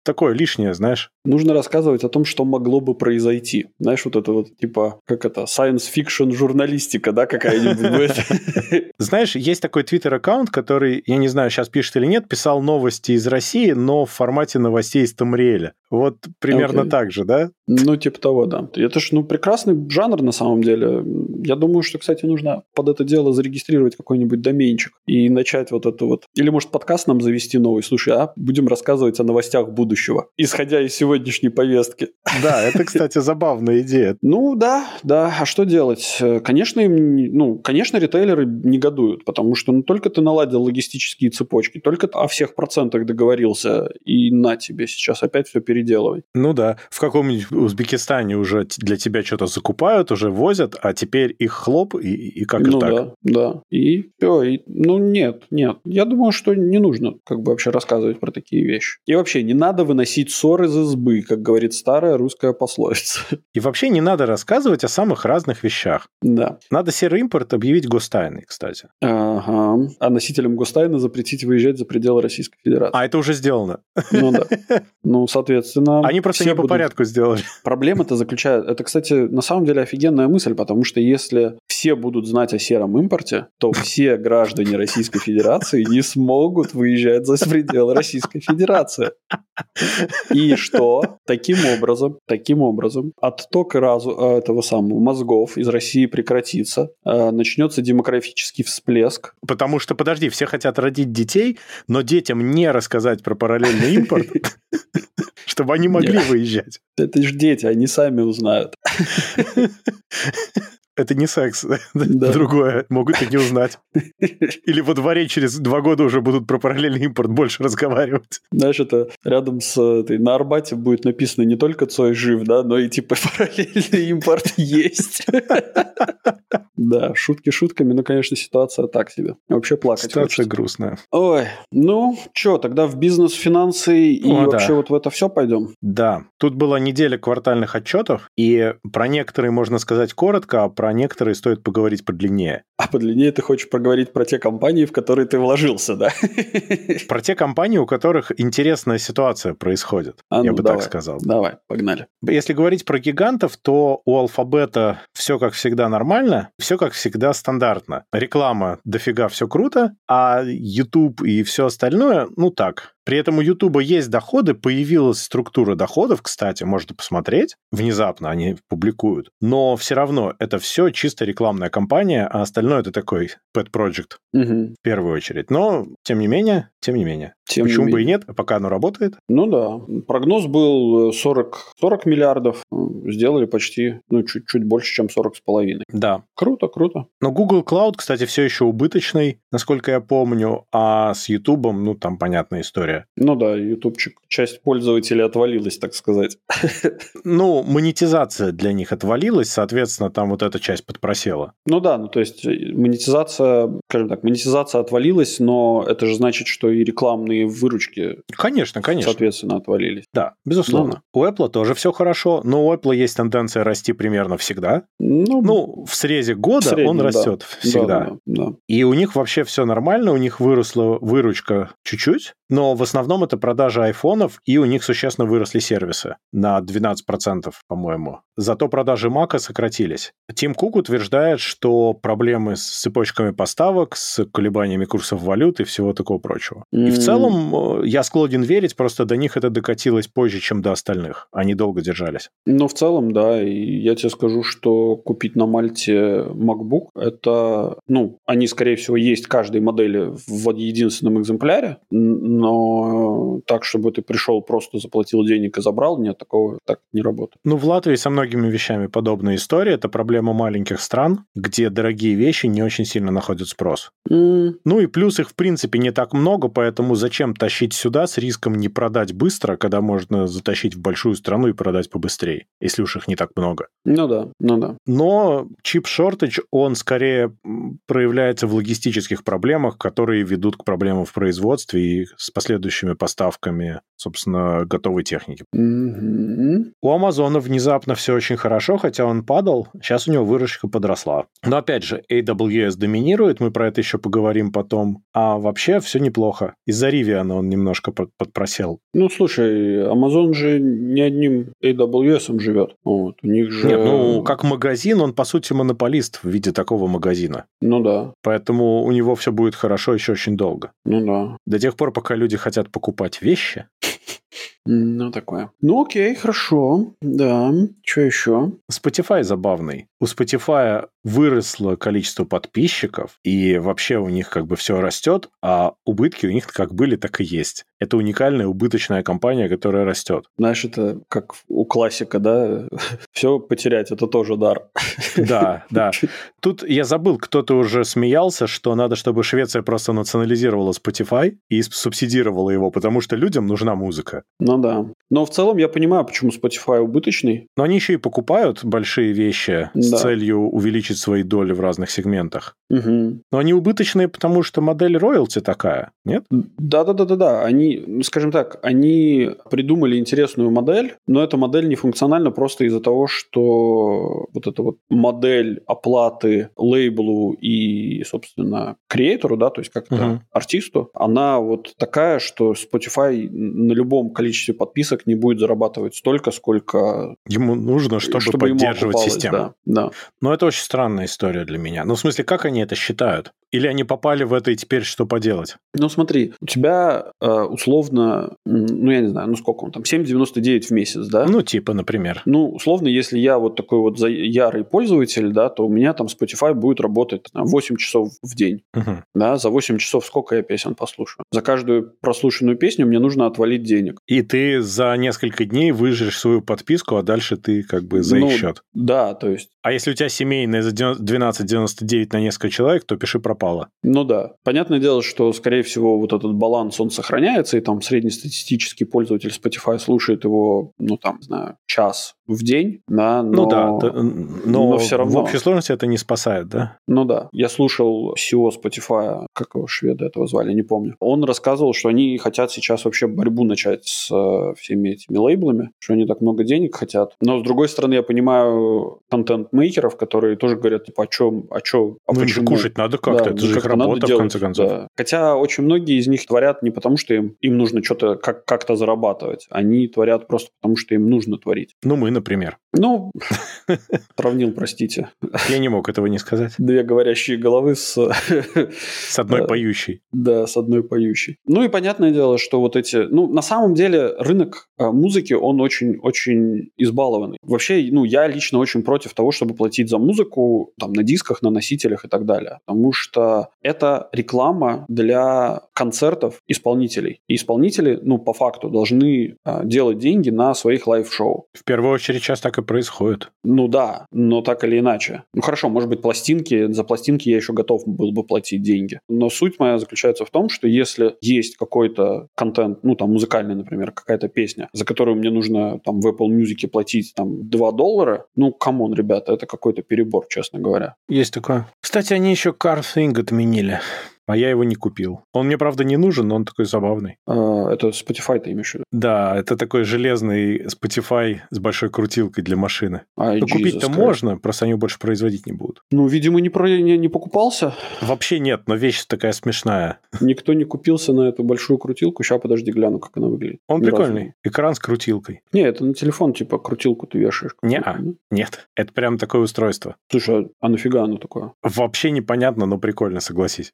такое лишнее, знаешь. Нужно рассказывать о том, что могло бы произойти. Знаешь, вот это вот, типа, как это, science fiction журналистика, да, какая-нибудь Знаешь, есть такой твиттер-аккаунт, который, я не знаю, сейчас пишет или нет, писал новости из России, но в формате новостей из Тамриэля. Вот примерно так же, да? Ну, типа того, да. Это ж, ну, прекрасный жанр на самом деле. Я думаю, что, кстати, нужно под это дело зарегистрировать какой-нибудь доменчик и начать вот это вот. Или, может, подкаст нам завести новый. Слушай, а будем рассказывать о новостях будущего будущего, исходя из сегодняшней повестки. Да, это, кстати, забавная идея. Ну да, да. А что делать? Конечно, им, ну, конечно, ритейлеры негодуют, потому что ну, только ты наладил логистические цепочки, только о всех процентах договорился, и на тебе сейчас опять все переделывай. Ну да. В каком-нибудь Узбекистане уже для тебя что-то закупают, уже возят, а теперь их хлоп, и, и как ну, так? да, да. И все. И, ну нет, нет. Я думаю, что не нужно как бы вообще рассказывать про такие вещи. И вообще не надо надо выносить ссор из избы, как говорит старая русская пословица. И вообще не надо рассказывать о самых разных вещах. Да. Надо серый импорт объявить гостайной, кстати. Ага. А носителям гостайны запретить выезжать за пределы Российской Федерации. А это уже сделано. Ну да. Ну, соответственно... Они просто не по порядку сделали. Проблема-то заключается... Это, кстати, на самом деле офигенная мысль, потому что если все будут знать о сером импорте, то все граждане Российской Федерации не смогут выезжать за пределы Российской Федерации. И что? Таким образом, таким образом, отток разу, э, этого самого мозгов из России прекратится, э, начнется демографический всплеск. Потому что, подожди, все хотят родить детей, но детям не рассказать про параллельный импорт, чтобы они могли выезжать. Это же дети, они сами узнают это не секс, да. другое, могут и не узнать. Или во дворе через два года уже будут про параллельный импорт больше разговаривать. Знаешь, это рядом с этой, на Арбате будет написано не только Цой жив, да, но и типа параллельный импорт есть. Да, шутки шутками, но, конечно, ситуация так себе. Вообще плакать Ситуация грустная. Ой, ну, что, тогда в бизнес, финансы и вообще вот в это все пойдем? Да, тут была неделя квартальных отчетов, и про некоторые можно сказать коротко, а про некоторые стоит поговорить подлиннее. А подлиннее ты хочешь поговорить про те компании, в которые ты вложился, да? Про те компании, у которых интересная ситуация происходит, а я ну, бы давай, так сказал. Давай, погнали. Если говорить про гигантов, то у Алфабета все как всегда нормально, все как всегда стандартно. Реклама дофига все круто, а YouTube и все остальное, ну так, при этом у Ютуба есть доходы, появилась структура доходов, кстати, можно посмотреть. Внезапно они публикуют. Но все равно это все чисто рекламная кампания, а остальное это такой pet project угу. в первую очередь. Но, тем не менее, тем не менее. Тем Почему не бы менее. и нет, пока оно работает? Ну да. Прогноз был 40, э, 40 миллиардов. Сделали почти, ну, чуть-чуть больше, чем 40 с половиной. Да. Круто, круто. Но Google Cloud, кстати, все еще убыточный, насколько я помню, а с YouTube, ну, там понятная история. Ну да, ютубчик. Часть пользователей отвалилась, так сказать. Ну, монетизация для них отвалилась, соответственно, там вот эта часть подпросела. Ну да, ну то есть э, монетизация, скажем так, монетизация отвалилась, но это же значит, что и рекламные выручки... Конечно, конечно. Соответственно, отвалились. Да, безусловно. Ну, у Apple тоже все хорошо, но у Apple есть тенденция расти примерно всегда. Ну, ну в срезе года в среднем, он растет да. всегда. Да, да, да. И у них вообще все нормально, у них выросла выручка чуть-чуть, но в основном это продажа айфонов, и у них существенно выросли сервисы на 12%, по-моему. Зато продажи Мака сократились. Тим Кук утверждает, что проблемы с цепочками поставок, с колебаниями курсов валют и всего такого прочего. Mm-hmm. И в целом э, я склонен верить, просто до них это докатилось позже, чем до остальных. Они долго держались. Ну, в целом, да. И я тебе скажу, что купить на Мальте MacBook, это, ну, они, скорее всего, есть каждой модели в единственном экземпляре, но так, чтобы ты пришел, просто заплатил денег и забрал, нет, такого так не работает. Ну, в Латвии со многими вещами подобная история. Это проблема маленьких стран, где дорогие вещи не очень сильно находят спрос. Mm. Ну и плюс их, в принципе, не так много, поэтому за зачем тащить сюда с риском не продать быстро, когда можно затащить в большую страну и продать побыстрее, если уж их не так много. Ну да, ну да. Но чип-шортедж, он скорее проявляется в логистических проблемах, которые ведут к проблемам в производстве и с последующими поставками, собственно, готовой техники. Мгм. У Амазона внезапно все очень хорошо, хотя он падал, сейчас у него выручка подросла. Но опять же, AWS доминирует, мы про это еще поговорим потом. А вообще все неплохо. Из-за Rivian он немножко под- подпросел. Ну, слушай, Amazon же не одним AWS живет. Вот, у них же... Нет, ну, как магазин, он, по сути, монополист в виде такого магазина. Ну да, Поэтому у него все будет хорошо еще очень долго. ну да. До тех пор, пока люди хотят покупать вещи. Ну, такое. Ну, окей, хорошо. Да. Что еще? Spotify забавный. У Spotify выросло количество подписчиков, и вообще у них как бы все растет, а убытки у них как были, так и есть. Это уникальная убыточная компания, которая растет. Знаешь, это как у классика, да? Все потерять, это тоже дар. Да, да. Тут я забыл, кто-то уже смеялся, что надо, чтобы Швеция просто национализировала Spotify и субсидировала его, потому что людям нужна музыка. Ну да. Но в целом я понимаю, почему Spotify убыточный. Но они еще и покупают большие вещи с Да. целью увеличить свои доли в разных сегментах. Мгм. Но они убыточные, потому что модель роялти такая, нет? Да-да-да-да-да. Они, ну, скажем так, они придумали интересную модель, но эта модель не функциональна просто из-за того, что вот эта вот модель оплаты лейблу и, собственно, креатору, да, то есть как-то Мгм. артисту, она вот такая, что Spotify на любом количестве подписок не будет зарабатывать столько, сколько Ему нужно, чтобы, ему поддерживать окупалось, систему. Да, да. Но это очень странная история для меня. Ну, в смысле, как они это считают? Или они попали в это и теперь что поделать? Ну, смотри, у тебя э, условно, ну, я не знаю, ну, сколько он там, 7,99 в месяц, да? Ну, типа, например. Ну, условно, если я вот такой вот ярый пользователь, да, то у меня там Spotify будет работать там, 8 часов в день. Мгм. Да, за 8 часов сколько я песен послушаю? За каждую прослушанную песню мне нужно отвалить денег. И ты за несколько дней выжрешь свою подписку, а дальше ты как бы за Ну, их счет. Да, то есть, А если у тебя семейная за 12,99 на несколько человек, то пиши пропало. ну да. Понятное дело, что, скорее всего, вот этот баланс, он сохраняется, и там среднестатистический пользователь Spotify слушает его, ну, там, знаю, час в день, да, но... Ну да, но, но всё равно. в общей сложности это не спасает, да? Ну да. Я слушал SEO Spotify, как его шведа этого звали, не помню. Он рассказывал, что они хотят сейчас вообще борьбу начать с э, всеми этими лейблами, что они так много денег хотят. Но с другой стороны, я понимаю контент-мейкеров, которые тоже говорят, типа, а чё, а чё, а ну, почему? кушать надо как-то, Да, это ну, же их как-то надо работа, в делать, конце концов. да. Хотя очень многие из них творят не потому, что им, им нужно что-то как- как-то зарабатывать. Они творят просто потому, что им нужно творить. Ну, мы, например. Ну, сравнил, простите, Я не мог этого не сказать. две говорящие головы с С одной Да. поющей. Да, с одной поющей. Ну и понятное дело, что вот эти... Ну, на самом деле, рынок э, музыки, он очень-очень избалованный. Вообще, ну, я лично очень против того, чтобы платить за музыку там на дисках, на носителях и так далее. Потому что это реклама для концертов исполнителей. И исполнители, ну, по факту, должны э, делать деньги на своих live-шоу. В первую очередь сейчас так и происходит. Ну да, но так или иначе. Ну хорошо, может быть, пластинки, за пластинки я еще готов был бы платить деньги. Но суть моя заключается в том, что если есть какой-то контент, ну там музыкальный, например, какая-то песня, за которую мне нужно там в Apple Music платить там 2 доллара, ну come on, ребята, это какой-то перебор, честно говоря. Есть такое. Кстати, они еще Car Thing отменили. А я его не купил. Он мне, правда, не нужен, но он такой забавный. А, это Spotify ты имеешь в виду? Да, это такой железный Spotify с большой крутилкой для машины. Ай, Ну, купить-то можно, просто они его больше производить не будут. Ну, видимо, не, про... не, не покупался. Вообще нет, но вещь такая смешная. Никто не купился на эту большую крутилку. Сейчас, подожди, гляну, как она выглядит. Он Ни разу. прикольный. Экран с крутилкой. Не, это на телефон, типа, крутилку ты вешаешь. Да? Нет, это прям такое устройство. Слушай, а- а нафига оно такое? Вообще непонятно, но прикольно, согласись.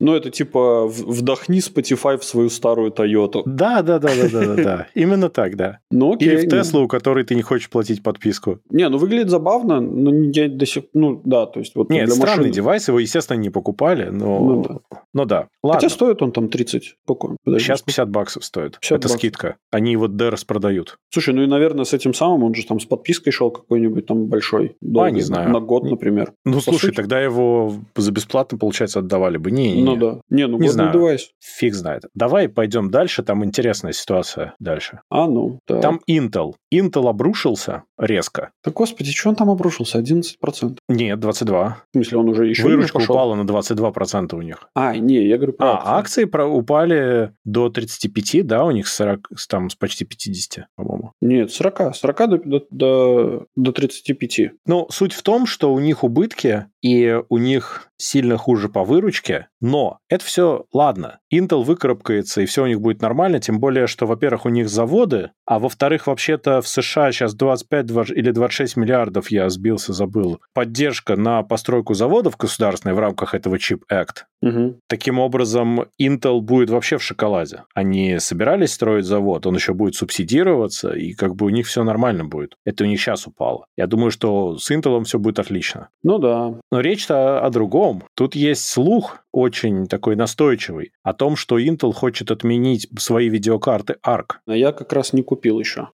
Ну, это типа вдохни Spotify в свою старую Тойоту. Да, да, да, да, да, да, да. Именно так, да. Ну, окей. Или в Теслу, у которой ты не хочешь платить подписку. Не, ну выглядит забавно, но я до сих Ну, да, то есть вот Нет, для странный машины. девайс, его, естественно, не покупали, но... Ну да. Ну да. Ладно. Хотя стоит он там 30. Сколько? Подожди, Сейчас сколько? 50 баксов стоит. 50 Это баксов. скидка. Они его D распродают. Слушай, ну и, наверное, с этим самым, он же там с подпиской шел какой-нибудь там большой. долгий, не знаю. На год, например. Ну, По слушай, сути- тогда его за бесплатно, получается, отдавали бы. Не, Ну да. Не, ну Не знаю. девайс. Фиг знает. Давай пойдем дальше, там интересная ситуация дальше. А, ну, да. Там Intel. Intel обрушился резко. Да господи, что он там обрушился? 11%. Нет, 22. В смысле, он уже еще Выручка ниже пошел? упала на 22% у них. А, не, я говорю про А, акции про- упали до 35, да, у них с 40, с- там с почти 50, по-моему. Нет, 40. 40 до, до, до, до 35. Ну, суть в том, что у них убытки, и у них сильно хуже по выручке, но это все ладно. Intel выкарабкается, и все у них будет нормально, тем более, что, во-первых, у них заводы, а во-вторых, вообще-то в США сейчас 25 два- или 26 миллиардов, я сбился, забыл, поддержка на постройку заводов государственной в рамках этого Chip Act. Мгм. Таким образом, Intel будет вообще в шоколаде. Они собирались строить завод, он еще будет субсидироваться, и как бы у них все нормально будет. Это у них сейчас упало. Я думаю, что с Intel все будет отлично. Ну да. Но речь-то о другом. Тут есть слух очень такой настойчивый о том, что Intel хочет отменить свои видеокарты ARC. А я как раз не купил еще.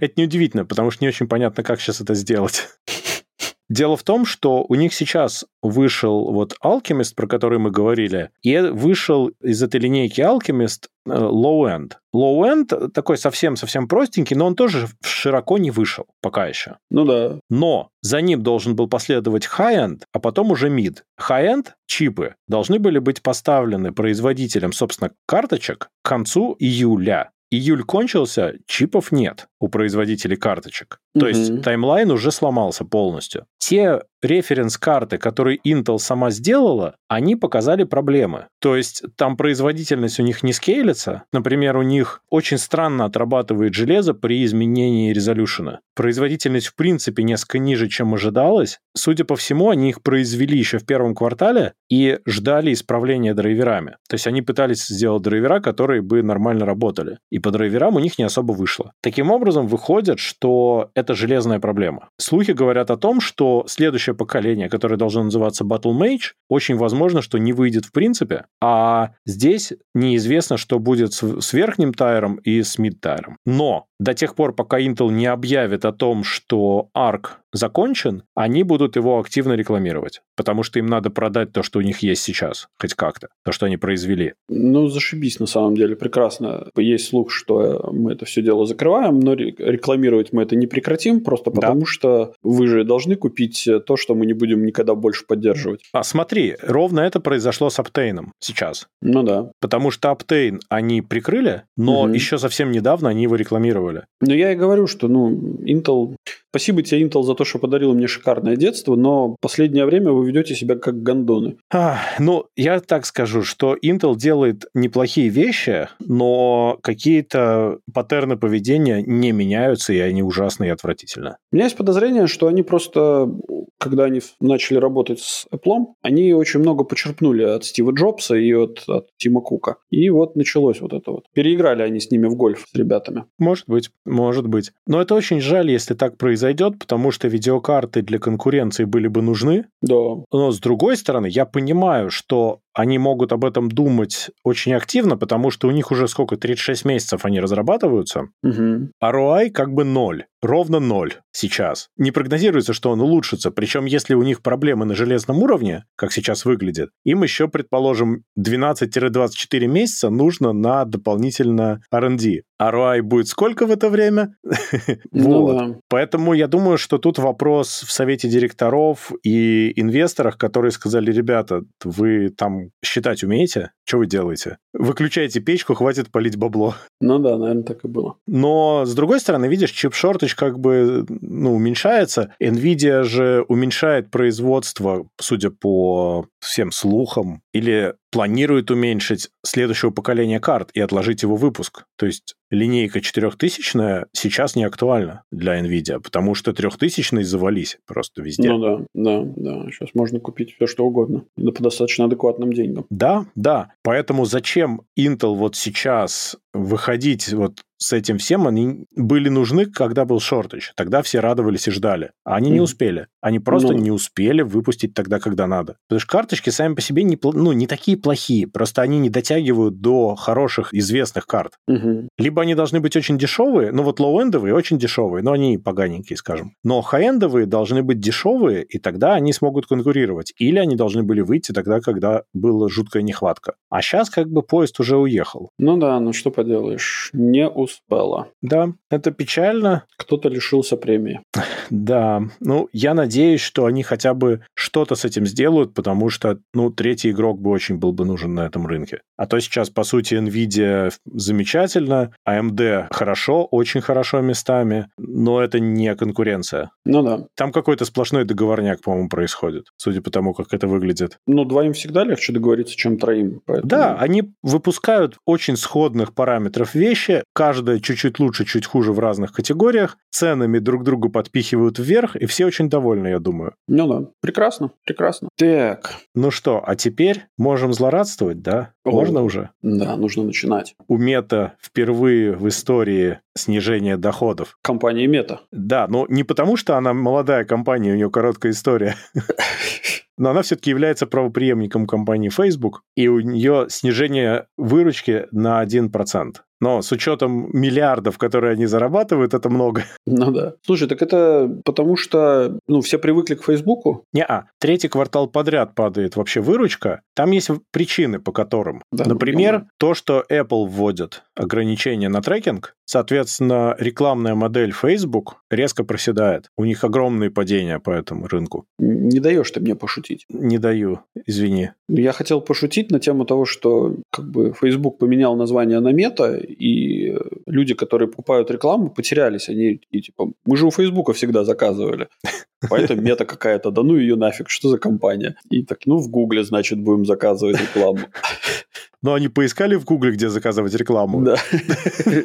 Это неудивительно, потому что не очень понятно, как сейчас это сделать. Дело в том, что у них сейчас вышел вот Alchemist, про который мы говорили, и вышел из этой линейки Alchemist э, Low End. Low End такой совсем-совсем простенький, но он тоже широко не вышел пока еще. Ну да. Но за ним должен был последовать high-end, а потом уже mid. High-end чипы должны были быть поставлены производителем, собственно, карточек к концу июля. Июль кончился, чипов нет у производителей карточек. То Мгм. есть таймлайн уже сломался полностью. Те референс-карты, которые Intel сама сделала, они показали проблемы. То есть там производительность у них не скейлится. Например, у них очень странно отрабатывает железо при изменении резолюшена. Производительность в принципе несколько ниже, чем ожидалось. Судя по всему, они их произвели еще в первом квартале и ждали исправления драйверами. То есть они пытались сделать драйвера, которые бы нормально работали. И по драйверам у них не особо вышло. Таким образом, выходит, что это железная проблема. Слухи говорят о том, что следующее поколение, которое должно называться Battle Mage, очень возможно, что не выйдет в принципе, а здесь неизвестно, что будет с верхним тайром и с мид-тайром. Но до тех пор, пока Intel не объявит о том, что ARC закончен, они будут его активно рекламировать, потому что им надо продать то, что у них есть сейчас, хоть как-то, то, что они произвели. Ну, зашибись на самом деле, прекрасно. Есть слух, что мы это все дело закрываем, но ре- рекламировать мы это не прекратим, просто Да. потому что вы же должны купить то, что мы не будем никогда больше поддерживать. А смотри, ровно это произошло с Optane сейчас. Ну да. Потому что Optane они прикрыли, но Мгм. еще совсем недавно они его рекламировали. Но я и говорю, что, ну, Intel... Спасибо тебе, Intel, за то, что подарил мне шикарное детство, но последнее время вы ведете себя как гондоны. А, ну, я так скажу, что Intel делает неплохие вещи, но какие-то паттерны поведения не меняются, и они ужасные и отвратительно. У меня есть подозрение, что они просто, когда они начали работать с Apple, они очень много почерпнули от Стива Джобса и от, от Тима Кука. И вот началось вот это вот. Переиграли они с ними в гольф, с ребятами. Может быть, может быть. Но это очень жаль, если так произойдет, потому что видеокарты для конкуренции были бы нужны. Да. Но с другой стороны, я понимаю, что они могут об этом думать очень активно, потому что у них уже сколько, 36 месяцев они разрабатываются. Мгм. ROI как бы ноль. Ровно ноль сейчас. Не прогнозируется, что он улучшится. Причем, если у них проблемы на железном уровне, как сейчас выглядит, им еще, предположим, 12-24 месяца нужно на дополнительно R&D. ROI будет сколько в это время? Ну Вот. Поэтому я думаю, что тут вопрос в совете директоров и инвесторах, которые сказали, ребята, вы там считать умеете? Что вы делаете? Выключайте печку, хватит полить бабло. Ну да, наверное, так и было. Но, с другой стороны, видишь, чип-шортаж как бы ну, уменьшается. Nvidia же уменьшает производство, судя по всем слухам, или планирует уменьшить следующего поколения карт и отложить его выпуск. То есть линейка 4000 сейчас не актуальна для Nvidia, потому что 3000 завались просто везде. Ну да, да, да. Сейчас можно купить все, что угодно. Да по достаточно адекватным деньгам. Да, да. Поэтому зачем Intel вот сейчас выходить вот с этим всем, они были нужны, когда был shortage. Тогда все радовались и ждали. А они мм. не успели. Они просто ну... не успели выпустить тогда, когда надо. Потому что карточки сами по себе не, ну, не такие плохие. Просто они не дотягивают до хороших, известных карт. Mm-hmm. Либо они должны быть очень дешевые, ну вот low-end овые очень дешевые, но они поганенькие, скажем. Но high-end овые должны быть дешевые, и тогда они смогут конкурировать. Или они должны были выйти тогда, когда была жуткая нехватка. А сейчас как бы поезд уже уехал. Ну да, ну что поделаешь, не успела. Да, это печально. Кто-то лишился премии. Да, ну я надеюсь, что они хотя бы что-то с этим сделают, потому что, ну, третий игрок бы очень был бы нужен на этом рынке. А то сейчас, по сути, Nvidia замечательно, AMD хорошо, очень хорошо местами, но это не конкуренция. Ну да. Там какой-то сплошной договорняк, по-моему, происходит, судя по тому, как это выглядит. Ну, двоим всегда легче договориться, чем троим. Поэтому... Да, они выпускают очень сходных параметров вещи, каждая чуть-чуть лучше, чуть хуже в разных категориях, ценами друг другу подпихивают вверх, и все очень довольны, я думаю. Ну да, прекрасно, прекрасно. Так. Ну что, а теперь можем злорадствовать, да? О, Можно уже? Да, нужно начинать. У Мета впервые в истории снижение доходов. Компания Мета. Да, но не потому, что она молодая компания, у нее короткая история. но она все-таки является правоприемником компании Facebook, и у нее снижение выручки на 1%. Но с учетом миллиардов, которые они зарабатывают, это много. Ну да. Слушай, так это потому что ну, все привыкли к Фейсбуку? Не-а. Третий квартал подряд падает вообще выручка. Там есть причины, по которым. Да, Например, ну, то, что Apple вводит ограничения на трекинг, соответственно, рекламная модель Facebook резко проседает. У них огромные падения по этому рынку. Не даешь ты мне пошутить? Не даю, извини. Я хотел пошутить на тему того, что как бы Facebook поменял название на мета, и люди, которые покупают рекламу, потерялись. Они и типа, мы же у Фейсбука всегда заказывали. Поэтому мета какая-то, да ну ее нафиг, что за компания? И так, ну в Гугле, значит, будем заказывать рекламу. Но они поискали в Гугле, где заказывать рекламу. Да.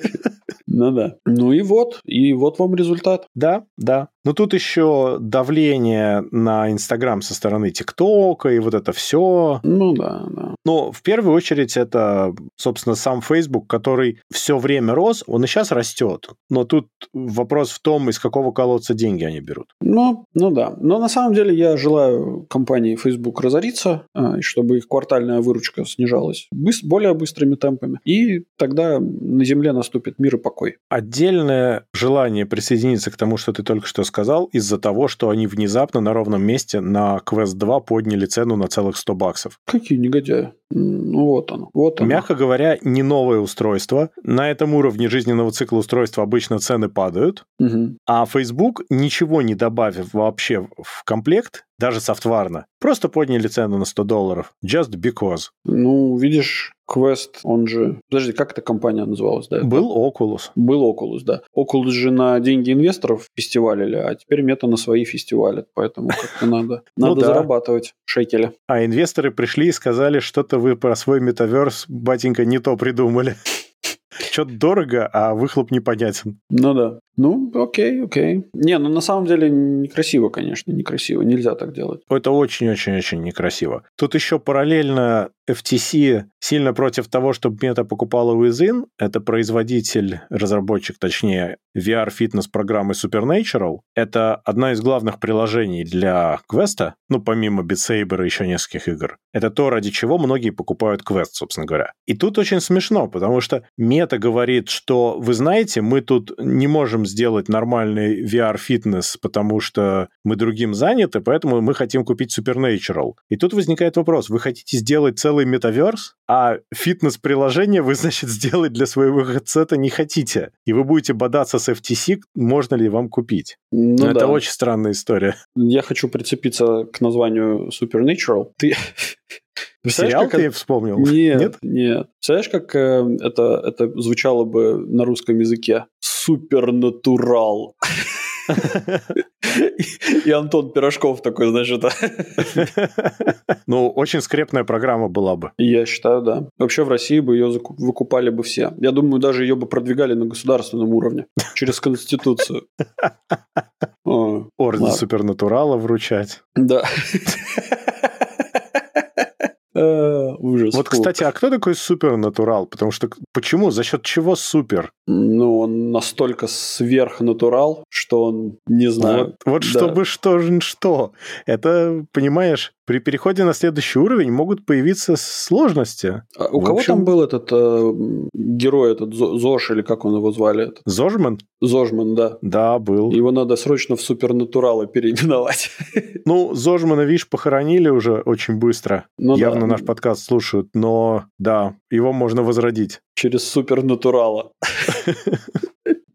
Ну да. Ну и вот, и вот вам результат. Да, да. Но тут еще давление на Инстаграм со стороны ТикТока и вот это все. Ну да, да. Но в первую очередь это, собственно, сам Facebook, который все время рос, он и сейчас растет. Но тут вопрос в том, из какого колодца деньги они берут. Ну, ну да. Но на самом деле я желаю компании Facebook разориться, а, чтобы их квартальная выручка снижалась более быстрыми темпами. И тогда на Земле наступит мир и покой. Отдельное желание присоединиться к тому, что ты только что сказал, из-за того, что они внезапно на ровном месте на Quest 2 подняли цену на целых 100 баксов. Какие негодяи. Ну вот оно. Вот оно. Мягко говоря, не новое устройство. На этом уровне жизненного цикла устройства обычно цены падают. Угу. А Facebook, ничего не добавив вообще в комплект, даже софтварно, просто подняли цену на 100 долларов. Just because. Ну, видишь, Quest, он же... Подожди, как эта компания называлась? Да, Был Oculus. Был Oculus, да. Oculus же на деньги инвесторов фестивалили, а теперь мета на свои фестивалят, поэтому как-то надо, надо ну, да. зарабатывать шекели. А инвесторы пришли и сказали, что-то вы про свой метаверс, батенька, не то придумали. Что-то дорого, а выхлоп непонятен. Ну да. Ну, окей, окей. Не, ну на самом деле некрасиво, конечно, некрасиво. Нельзя так делать. Это очень-очень-очень некрасиво. Тут еще параллельно FTC сильно против того, чтобы мета покупала Within. Это производитель, разработчик, точнее, VR-фитнес-программы Supernatural. Это одна из главных приложений для квеста, ну, помимо Beat Saber и еще нескольких игр. Это то, ради чего многие покупают квест, собственно говоря. И тут очень смешно, потому что мета говорит, что, вы знаете, мы тут не можем сделать нормальный VR-фитнес, потому что мы другим заняты, поэтому мы хотим купить Supernatural. И тут возникает вопрос, вы хотите сделать целый метаверс, а фитнес-приложение вы, значит, сделать для своего headset не хотите. И вы будете бодаться с FTC, можно ли вам купить. Ну, Это да. очень странная история. Я хочу прицепиться к названию Supernatural. Ты... Сериал как ты это... вспомнил? Нет, нет. нет. Представляешь, как э, это, это звучало бы на русском языке? Супернатурал. И Антон Пирожков такой, значит. Ну, очень скрепная программа была бы. Я считаю, да. Вообще в России бы ее выкупали бы все. Я думаю, даже ее бы продвигали на государственном уровне. Через Конституцию. Орден Супернатурала вручать. Да. Э, ужас. Вот, кстати, а кто такой супернатурал? Потому что почему? За счет чего супер? Ну, он настолько сверхнатурал, что он, не знаю... Вот, вот да. чтобы что же что. Это, понимаешь, при переходе на следующий уровень могут появиться сложности. А у В кого общем- там был этот э, герой, этот Зо- Зош, или как он его звали? Этот? Зожман? Зожман, да. Да, был. Его надо срочно в супернатурала переименовать. Ну, Зожмана, видишь, похоронили уже очень быстро. Ну да. Явно наш подкаст слушают, но да, его можно возродить. через супернатурала.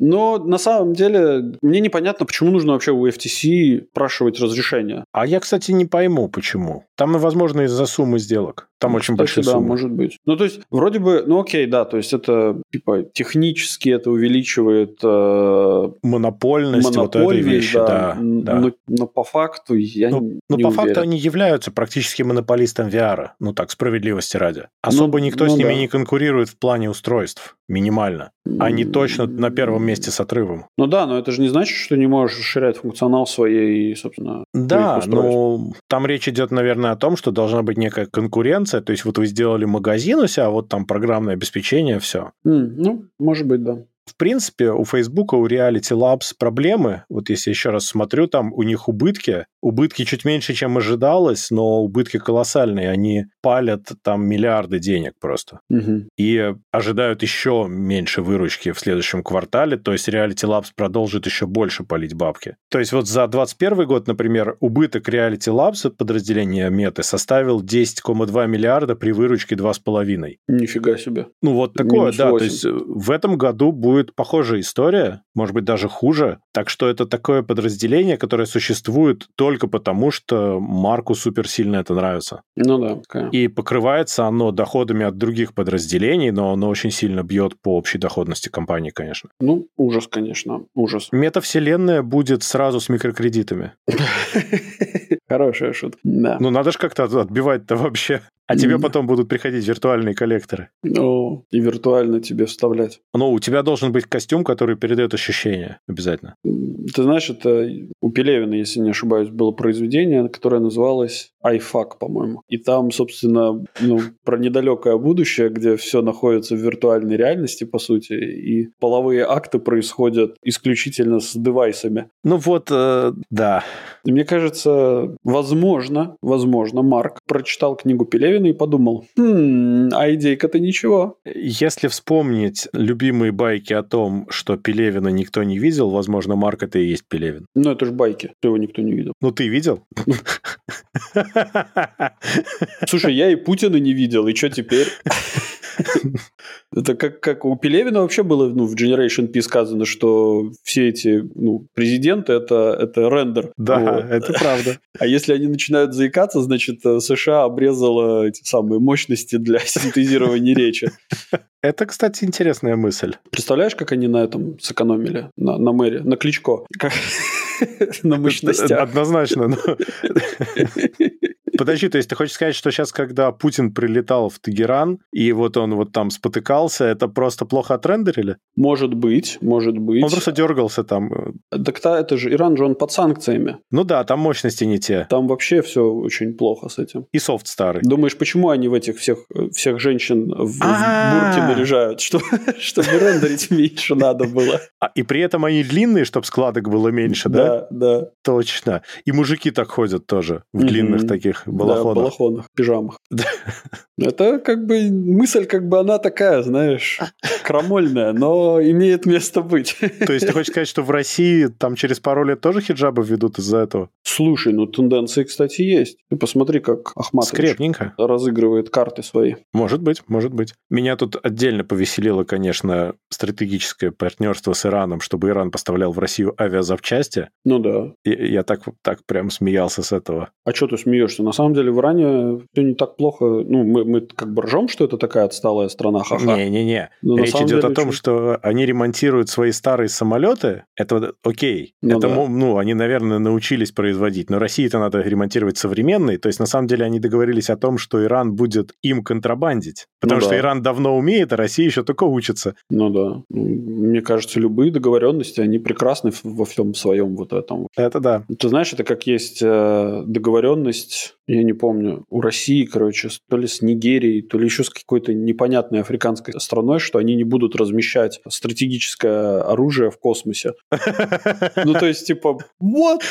Но на самом деле мне непонятно, почему нужно вообще у FTC спрашивать разрешение. А я, кстати, не пойму, почему. Там, возможно, из-за суммы сделок. Там очень Кстати, большие да, суммы. может быть. Ну, то есть, вроде бы, ну окей, да, то есть это типа технически это увеличивает э, Монопольность, вот этой вещи, да. н- да. Но, но по факту я Ну, не ну, по факту уверен. они являются практически монополистом VR. Ну так, справедливости ради. Особо никто ну с ними да. не конкурирует в плане устройств. Минимально. Они точно на первом месте с отрывом. Ну да, но это же не значит, что не можешь расширять функционал своей, собственно, Да, но там речь идет, наверное, о том, что должна быть некая конкуренция. То есть вот вы сделали магазин у себя, а вот там программное обеспечение, все. М, ну, может быть, да. В принципе, у Facebook, у Reality Labs проблемы. Вот если еще раз смотрю, там у них убытки. Убытки чуть меньше, чем ожидалось, но убытки колоссальные. Они палят там миллиарды денег просто. Мгм. И ожидают еще меньше выручки в следующем квартале. То есть Reality Labs продолжит еще больше палить бабки. То есть вот за 2021 год, например, убыток Reality Labs от подразделения Меты составил 10,2 миллиарда при выручке 2,5. Нифига себе. Ну, вот такое, Минус да. То 8. есть э, в этом году будет похожая история, может быть, даже хуже. Так что это такое подразделение, которое существует только потому, что Марку супер сильно это нравится. Ну да, такая. И покрывается оно доходами от других подразделений, но оно очень сильно бьет по общей доходности компании, конечно. Ну, ужас, конечно, ужас. Метавселенная будет сразу с микрокредитами. Хорошая шутка. Да. Ну, надо же как-то от- отбивать-то вообще. А тебе потом будут приходить виртуальные коллекторы. Ну, и виртуально тебе вставлять. Ну, у тебя должен быть костюм, который передает ощущение обязательно. Ты знаешь, это у Пелевина, если не ошибаюсь, было произведение, которое называлось iFuck, по-моему. И там, собственно, ну, про недалекое будущее, где все находится в виртуальной реальности, по сути, и половые акты происходят исключительно с девайсами. Ну вот, э, да. И мне кажется, возможно, возможно, Марк прочитал книгу Пелевина и подумал, «Хм, а идейка-то ничего. Если вспомнить любимые байки о том, что Пелевина никто не видел, возможно, Марк это и есть Пелевин. Ну, это же байки, его никто не видел. Ну, ты видел? Слушай, я и Путина не видел, и что теперь? Это как, как у Пелевина вообще было ну, в Generation P сказано, что все эти ну, президенты это, это рендер. Да, Вот. это правда. А если они начинают заикаться, значит, э, США обрезала эти самые мощности для синтезирования речи. Это, кстати, интересная мысль. Представляешь, как они на этом сэкономили? На, на мэре, на Кличко. Как- На мощностях. Однозначно. Подожди, то есть ты хочешь сказать, что сейчас, когда Путин прилетал в Тегеран, и вот он вот там спотыкался, это просто плохо отрендерили? Может быть, может быть. Он просто дергался там. Так та- это же Иран же он под санкциями. Ну да, там мощности не те. Там вообще все очень плохо с этим. И софт старый. Думаешь, почему они в этих всех, всех женщин в, в бурке наряжают? Что, чтобы рендерить меньше надо было. А, и при этом они длинные, чтобы складок было меньше, да? Да, да. Точно. И мужики так ходят тоже в длинных таких Да, балахонах. балахонах, пижамах. Это как бы мысль, как бы она такая, знаешь, крамольная, но имеет место быть. То есть ты хочешь сказать, что в России там через пару лет тоже хиджабы введут из-за этого? Слушай, ну тенденции, кстати, есть. Ты посмотри, как Ахматович Скрепненько. разыгрывает карты свои. Может быть, может быть. Меня тут отдельно повеселило, конечно, стратегическое партнерство с Ираном, чтобы Иран поставлял в Россию авиазапчасти. Ну да. И я так, так прям смеялся с этого. А что ты смеешься? На самом деле в Иране все не так плохо. Ну, мы, мы как бы ржем, что это такая отсталая страна, ха-ха. Не-не-не. Речь идет деле о том, что они ремонтируют свои старые самолеты. Это окей. Ну это, да. ну, они, наверное, научились производить. Но России-то надо ремонтировать современные. То есть, на самом деле, они договорились о том, что Иран будет им контрабандить. Потому Ну что да. Иран давно умеет, а Россия еще только учится. Ну да. Ну, Мне кажется, любые договоренности, они прекрасны во всем своем вот этом. Это да. Ты знаешь, это как есть э, договоренность я не помню, у России, короче, то ли с Нигерией, то ли еще с какой-то непонятной африканской страной, что они не будут размещать стратегическое оружие в космосе. Ну, то есть, типа, вот.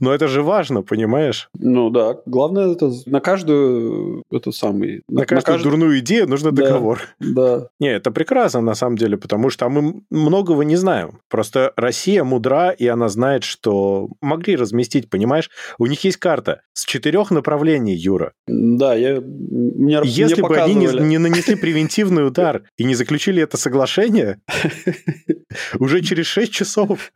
Но это же важно, понимаешь? Ну да, главное это на каждую эту самый... На, каждую кажд... дурную идею нужно да, договор. Да. Не, это прекрасно на самом деле, потому что мы многого не знаем. Просто Россия мудра, и она знает, что могли разместить, понимаешь? У них есть карта с четырех направлений, Юра. Да, я... Мне, Если мне бы они не, не нанесли превентивный удар и не заключили это соглашение, уже через 6 часов.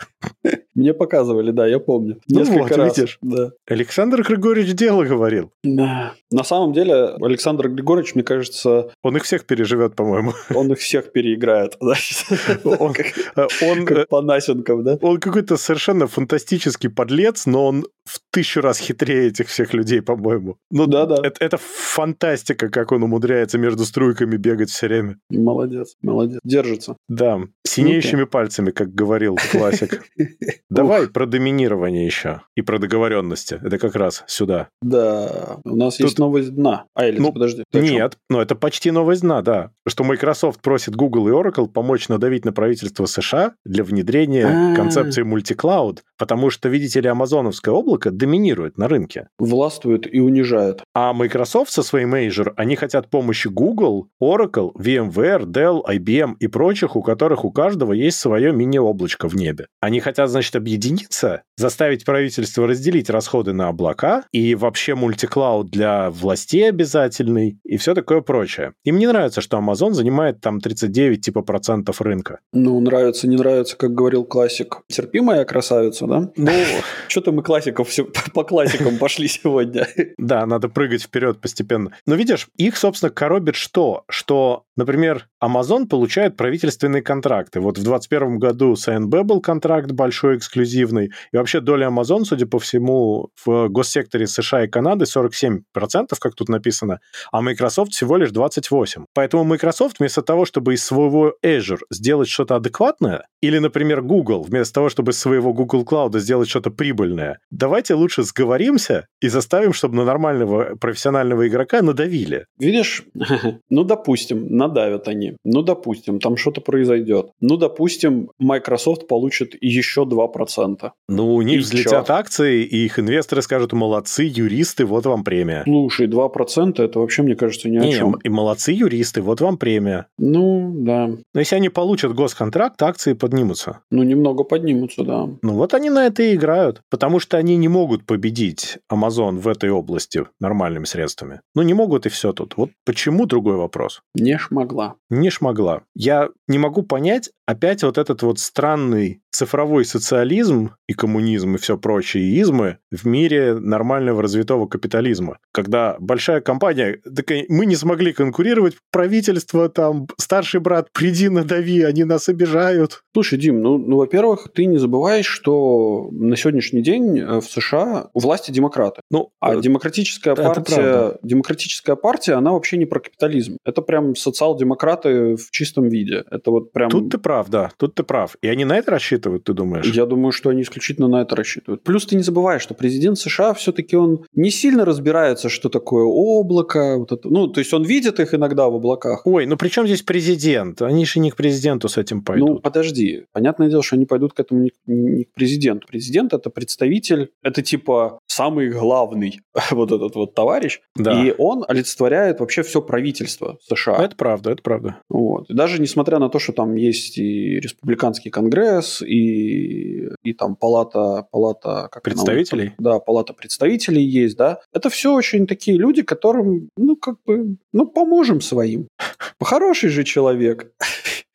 Мне показывали, да, я помню. Ну Несколько вот, раз. видишь. Да. Александр Григорьевич дело говорил. Да. На самом деле, Александр Григорьевич, мне кажется... Он их всех переживет, по-моему. Он их всех переиграет. Он, он как по Насенкам, да? Он какой-то совершенно фантастический подлец, но он в тысячу раз хитрее этих всех людей, по-моему. Ну да, да. Это, это фантастика, как он умудряется между струйками бегать все время. Молодец, молодец. Держится. Да, синеющими пальцами, как говорил классик. Давай про доминирование еще и про договоренности. Это как раз сюда. Да, у нас есть новость дна. А, или ну, подожди. Нет, но это почти новость дна, да. Что Microsoft просит Google и Oracle помочь надавить на правительство США для внедрения А-а-а. концепции мультиклауд, потому что, видите ли, амазоновское облако доминирует на рынке. Властвует и унижает. А Microsoft со своим Azure, они хотят помощи Google, Oracle, VMware, Dell, IBM и прочих, у которых у каждого есть свое мини-облачко в небе. Они хотят, значит, объединиться, заставить правительство разделить расходы на облака и вообще мультиклауд для властей обязательный и все такое прочее. Им не нравится, что Amazon занимает там 39 типа процентов рынка. Ну, нравится, не нравится, как говорил классик. Терпимая красавица, да? Ну, что-то мы классиков все по классикам пошли сегодня. Да, надо прыгать вперед постепенно. Но видишь, их, собственно, коробит что? Что, например, Amazon получает правительственные контракты. Вот в 2021 году с АНБ был контракт большой, эксклюзивный. И вообще доля Amazon, судя по всему, в госсекторе США и Канады 47%, как тут написано, а Microsoft всего лишь 28%. Поэтому Microsoft вместо того, чтобы из своего Azure сделать что-то адекватное, или, например, Google, вместо того, чтобы из своего Google Cloud сделать что-то прибыльное, давайте лучше сговоримся и заставим, чтобы на нормального профессионального игрока надавили. Видишь, ну, допустим, надавят они. Ну, допустим, там что-то произойдет. Ну, допустим, Microsoft получит еще 2%. Ну, у них и взлетят чё? акции, и их инвесторы скажут, молодцы, юристы, вот вам премия. Слушай, 2% это вообще, мне кажется, ни о Не, чем. И молодцы, юристы, вот вам премия. Ну, да. Но если они получат госконтракт, акции поднимутся. Ну, немного поднимутся, да. Ну, вот они на это и играют, потому что они не могут победить Amazon в этой области нормальными средствами. Ну, не могут и все тут. Вот почему другой вопрос? Не шмогла. Не шмогла. Я не могу понять, опять вот этот вот странный цифровой социализм и коммунизм и все прочие измы в мире нормального развитого капитализма. Когда большая компания, так мы не смогли конкурировать, правительство там, старший брат, приди надави, они нас обижают. Слушай, Дим, ну, ну во-первых, ты не забываешь, что на сегодняшний день э, в США у власти демократы. Ну, а э, демократическая партия, демократическая партия, она вообще не про капитализм. Это прям социал-демократы в чистом виде. Это вот прям... Тут ты прав, да, тут ты прав. И они на это рассчитывают, ты думаешь? Я думаю, что они исключительно на это рассчитывают. Плюс ты не забываешь, что президент США все-таки он не сильно разбирается, что такое облако. Вот это. Ну, то есть он видит их иногда в облаках. Ой, ну при чем здесь президент? Они же не к президенту с этим пойдут. Ну, подожди. Понятное дело, что они пойдут к этому не, не к президенту. Президент это представитель, это типа самый главный вот этот вот товарищ. Да. И он олицетворяет вообще все правительство США. Это правда, это правда. Вот. И даже несмотря на то, что там есть и республиканский конгресс, и, и там палата, палата как представителей. Она, да, палата представителей есть, да. Это все очень такие люди, которым, ну, как бы, ну, поможем своим. Хороший же человек.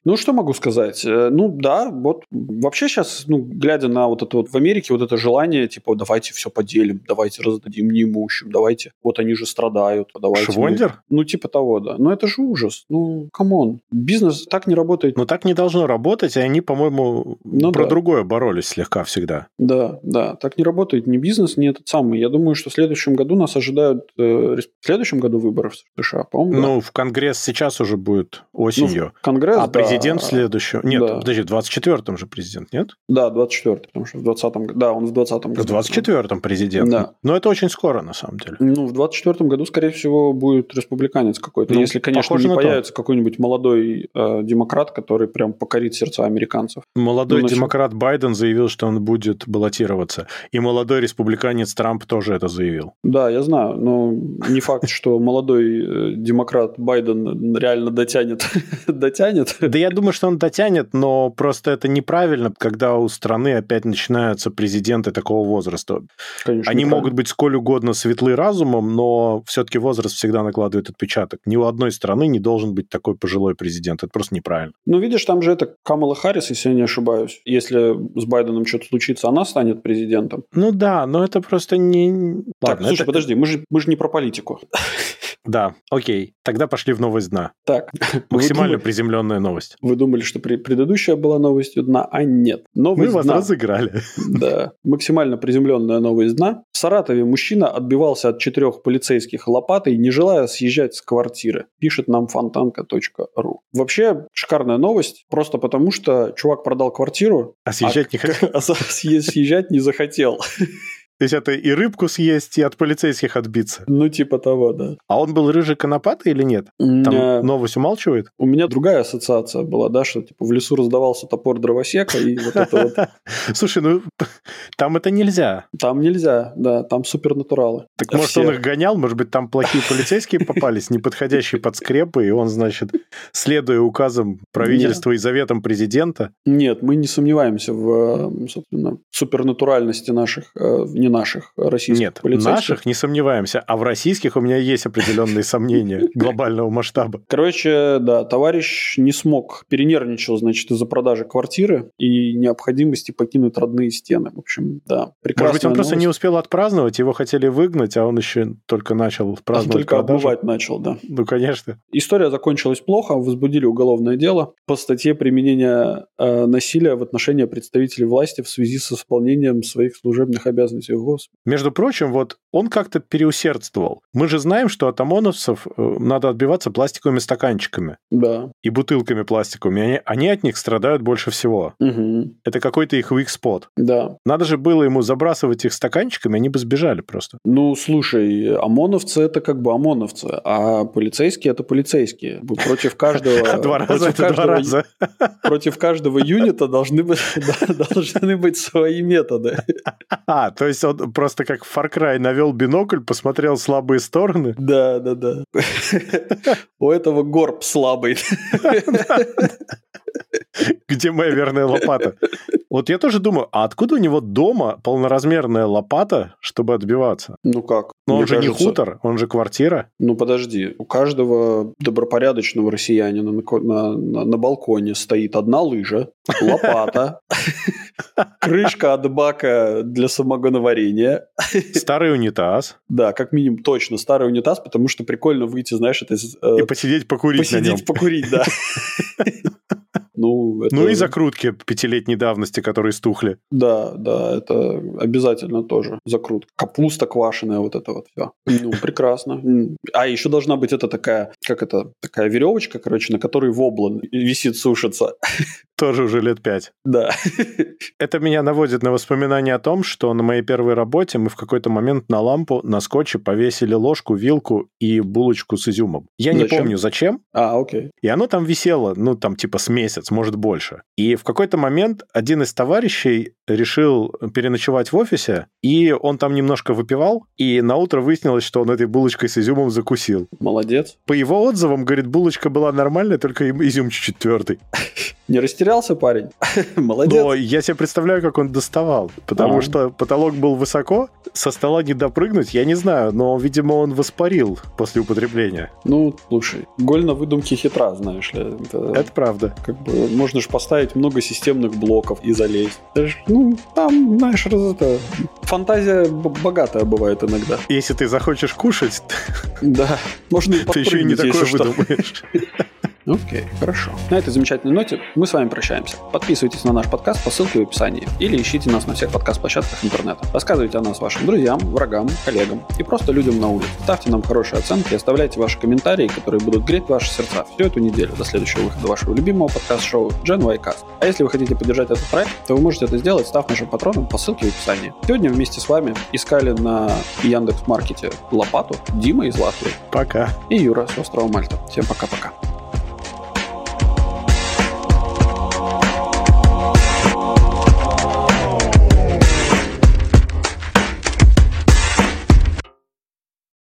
Ну, что могу сказать? Э, ну, да, вот вообще сейчас, ну, глядя на вот это вот в Америке, вот это желание, типа, давайте все поделим, давайте раздадим неимущим, давайте, вот они же страдают, давайте. Швондер? Мы... Ну, типа того, да. Но это же ужас. Ну, come on. Бизнес так не работает. Ну, так не должно работать, и они, по-моему, ну, про да. другое боролись слегка всегда. Да, да. Так не работает ни бизнес, ни этот самый. Я думаю, что в следующем году нас ожидают... Э, в следующем году выборов в США, по-моему, Ну, да. в Конгресс сейчас уже будет осенью. Ну, Конгресс, а да президент следующего. Нет, да. подожди, в 24-м же президент, нет? Да, 24-й, потому что в 20-м Да, он в 20-м году. В 24-м президент. Да. Но это очень скоро, на самом деле. Ну, в 24-м году, скорее всего, будет республиканец какой-то. Ну, Если, конечно, не появится какой-нибудь молодой э, демократ, который прям покорит сердца американцев. Молодой ну, демократ Байден заявил, что он будет баллотироваться. И молодой республиканец Трамп тоже это заявил. Да, я знаю, но не факт, что молодой э, демократ Байден реально дотянет. дотянет. Да я думаю, что он дотянет, но просто это неправильно, когда у страны опять начинаются президенты такого возраста. Конечно, Они могут быть сколь угодно светлы разумом, но все-таки возраст всегда накладывает отпечаток. Ни у одной страны не должен быть такой пожилой президент. Это просто неправильно. Ну, видишь, там же это Камала Харрис, если я не ошибаюсь. Если с Байденом что-то случится, она станет президентом. Ну да, но это просто не... Так, Ладно, слушай, это... подожди, мы же, мы же не про политику. Да, окей. Тогда пошли в новость дна. Так. Максимально думали, приземленная новость. Вы думали, что при, предыдущая была новостью дна, а нет. Новость Мы вас дна. разыграли. Да. Максимально приземленная новость дна. В Саратове мужчина отбивался от четырех полицейских лопатой, не желая съезжать с квартиры. Пишет нам фонтанка.ру. Вообще, шикарная новость. Просто потому, что чувак продал квартиру. А съезжать а, не хотел. А съезжать не захотел. То есть это и рыбку съесть, и от полицейских отбиться. Ну, типа того, да. А он был рыжий конопатый или нет? Там а... новость умалчивает? У меня другая ассоциация была, да, что типа в лесу раздавался топор дровосека и вот это вот. Слушай, ну там это нельзя. Там нельзя, да, там супернатуралы. Так может он их гонял, может быть там плохие полицейские попались, неподходящие под скрепы, и он, значит, следуя указам правительства и заветам президента? Нет, мы не сомневаемся в, собственно, супернатуральности наших э, не наших российских Нет, полицейских. наших не сомневаемся, а в российских у меня есть определенные сомнения глобального масштаба. Короче, да, товарищ не смог, перенервничал, значит, из-за продажи квартиры и необходимости покинуть родные стены. В общем, да, прекрасная Может быть, он просто не успел отпраздновать, его хотели выгнать, а он еще только начал праздновать Только продажу. обмывать начал, да. Ну, конечно. История закончилась плохо, возбудили уголовное дело по статье применения э, насилия в отношении представителей власти в связи с исполнением своих служебных обязанностей все, господи. Между прочим, вот он как-то переусердствовал. Мы же знаем, что от ОМОНовцев э, надо отбиваться пластиковыми стаканчиками. Да. И бутылками пластиковыми. Они, они от них страдают больше всего. Угу. Это какой-то их weak spot. Да. Надо же было ему забрасывать их стаканчиками, они бы сбежали просто. Ну, слушай, ОМОНовцы это как бы ОМОНовцы, а полицейские это полицейские. Против каждого... Два раза это два раза. Против каждого юнита должны быть, должны быть свои методы. А, то есть он просто как Far Cry навел бинокль, посмотрел слабые стороны. Да, да, да. У этого горб слабый. Где моя верная лопата? Вот я тоже думаю, а откуда у него дома полноразмерная лопата, чтобы отбиваться? Ну как? Но он же кажется... не хутор, он же квартира. Ну подожди, у каждого добропорядочного россиянина на, на, на, на балконе стоит одна лыжа, лопата, крышка от бака для самогоноварения. Старый унитаз. Да, как минимум точно старый унитаз, потому что прикольно выйти, знаешь, это... Э, И посидеть покурить Посидеть покурить, да. Ну, это... ну и закрутки пятилетней давности, которые стухли. Да, да, это обязательно тоже закрутка. Капуста квашеная, вот это вот все. Ну, прекрасно. А еще должна быть это такая, как это, такая веревочка, короче, на которой воблан висит, сушится. Тоже уже лет пять. Да. Это меня наводит на воспоминание о том, что на моей первой работе мы в какой-то момент на лампу на скотче повесили ложку, вилку и булочку с изюмом. Я зачем? не помню зачем. А, окей. И оно там висело, ну, там типа с месяц, может больше. И в какой-то момент один из товарищей решил переночевать в офисе, и он там немножко выпивал, и на утро выяснилось, что он этой булочкой с изюмом закусил. Молодец. По его отзывам, говорит, булочка была нормальная, только изюм чуть-чуть твердый. Не растерялся парень? Молодец. Но я себе представляю, как он доставал, потому а. что потолок был высоко, со стола не допрыгнуть, я не знаю, но, видимо, он воспарил после употребления. Ну, слушай, голь на выдумке хитра, знаешь ли. Это, Это правда. Как бы можно же поставить много системных блоков и залезть. Даже, ну, там, знаешь, раз это... Фантазия богатая бывает иногда. Если ты захочешь кушать... Да, можно и Ты еще и не такое выдумаешь. Окей, хорошо. На этой замечательной ноте мы с вами прощаемся. Подписывайтесь на наш подкаст по ссылке в описании или ищите нас на всех подкаст-площадках интернета. Рассказывайте о нас вашим друзьям, врагам, коллегам и просто людям на улице. Ставьте нам хорошие оценки и оставляйте ваши комментарии, которые будут греть ваши сердца всю эту неделю до следующего выхода вашего любимого подкаст-шоу Gen y Cast. А если вы хотите поддержать этот проект, то вы можете это сделать, став нашим патроном по ссылке в описании. Сегодня вместе с вами искали на Яндекс Маркете лопату Дима из Латвии. Пока. И Юра с острова Мальта. Всем пока-пока.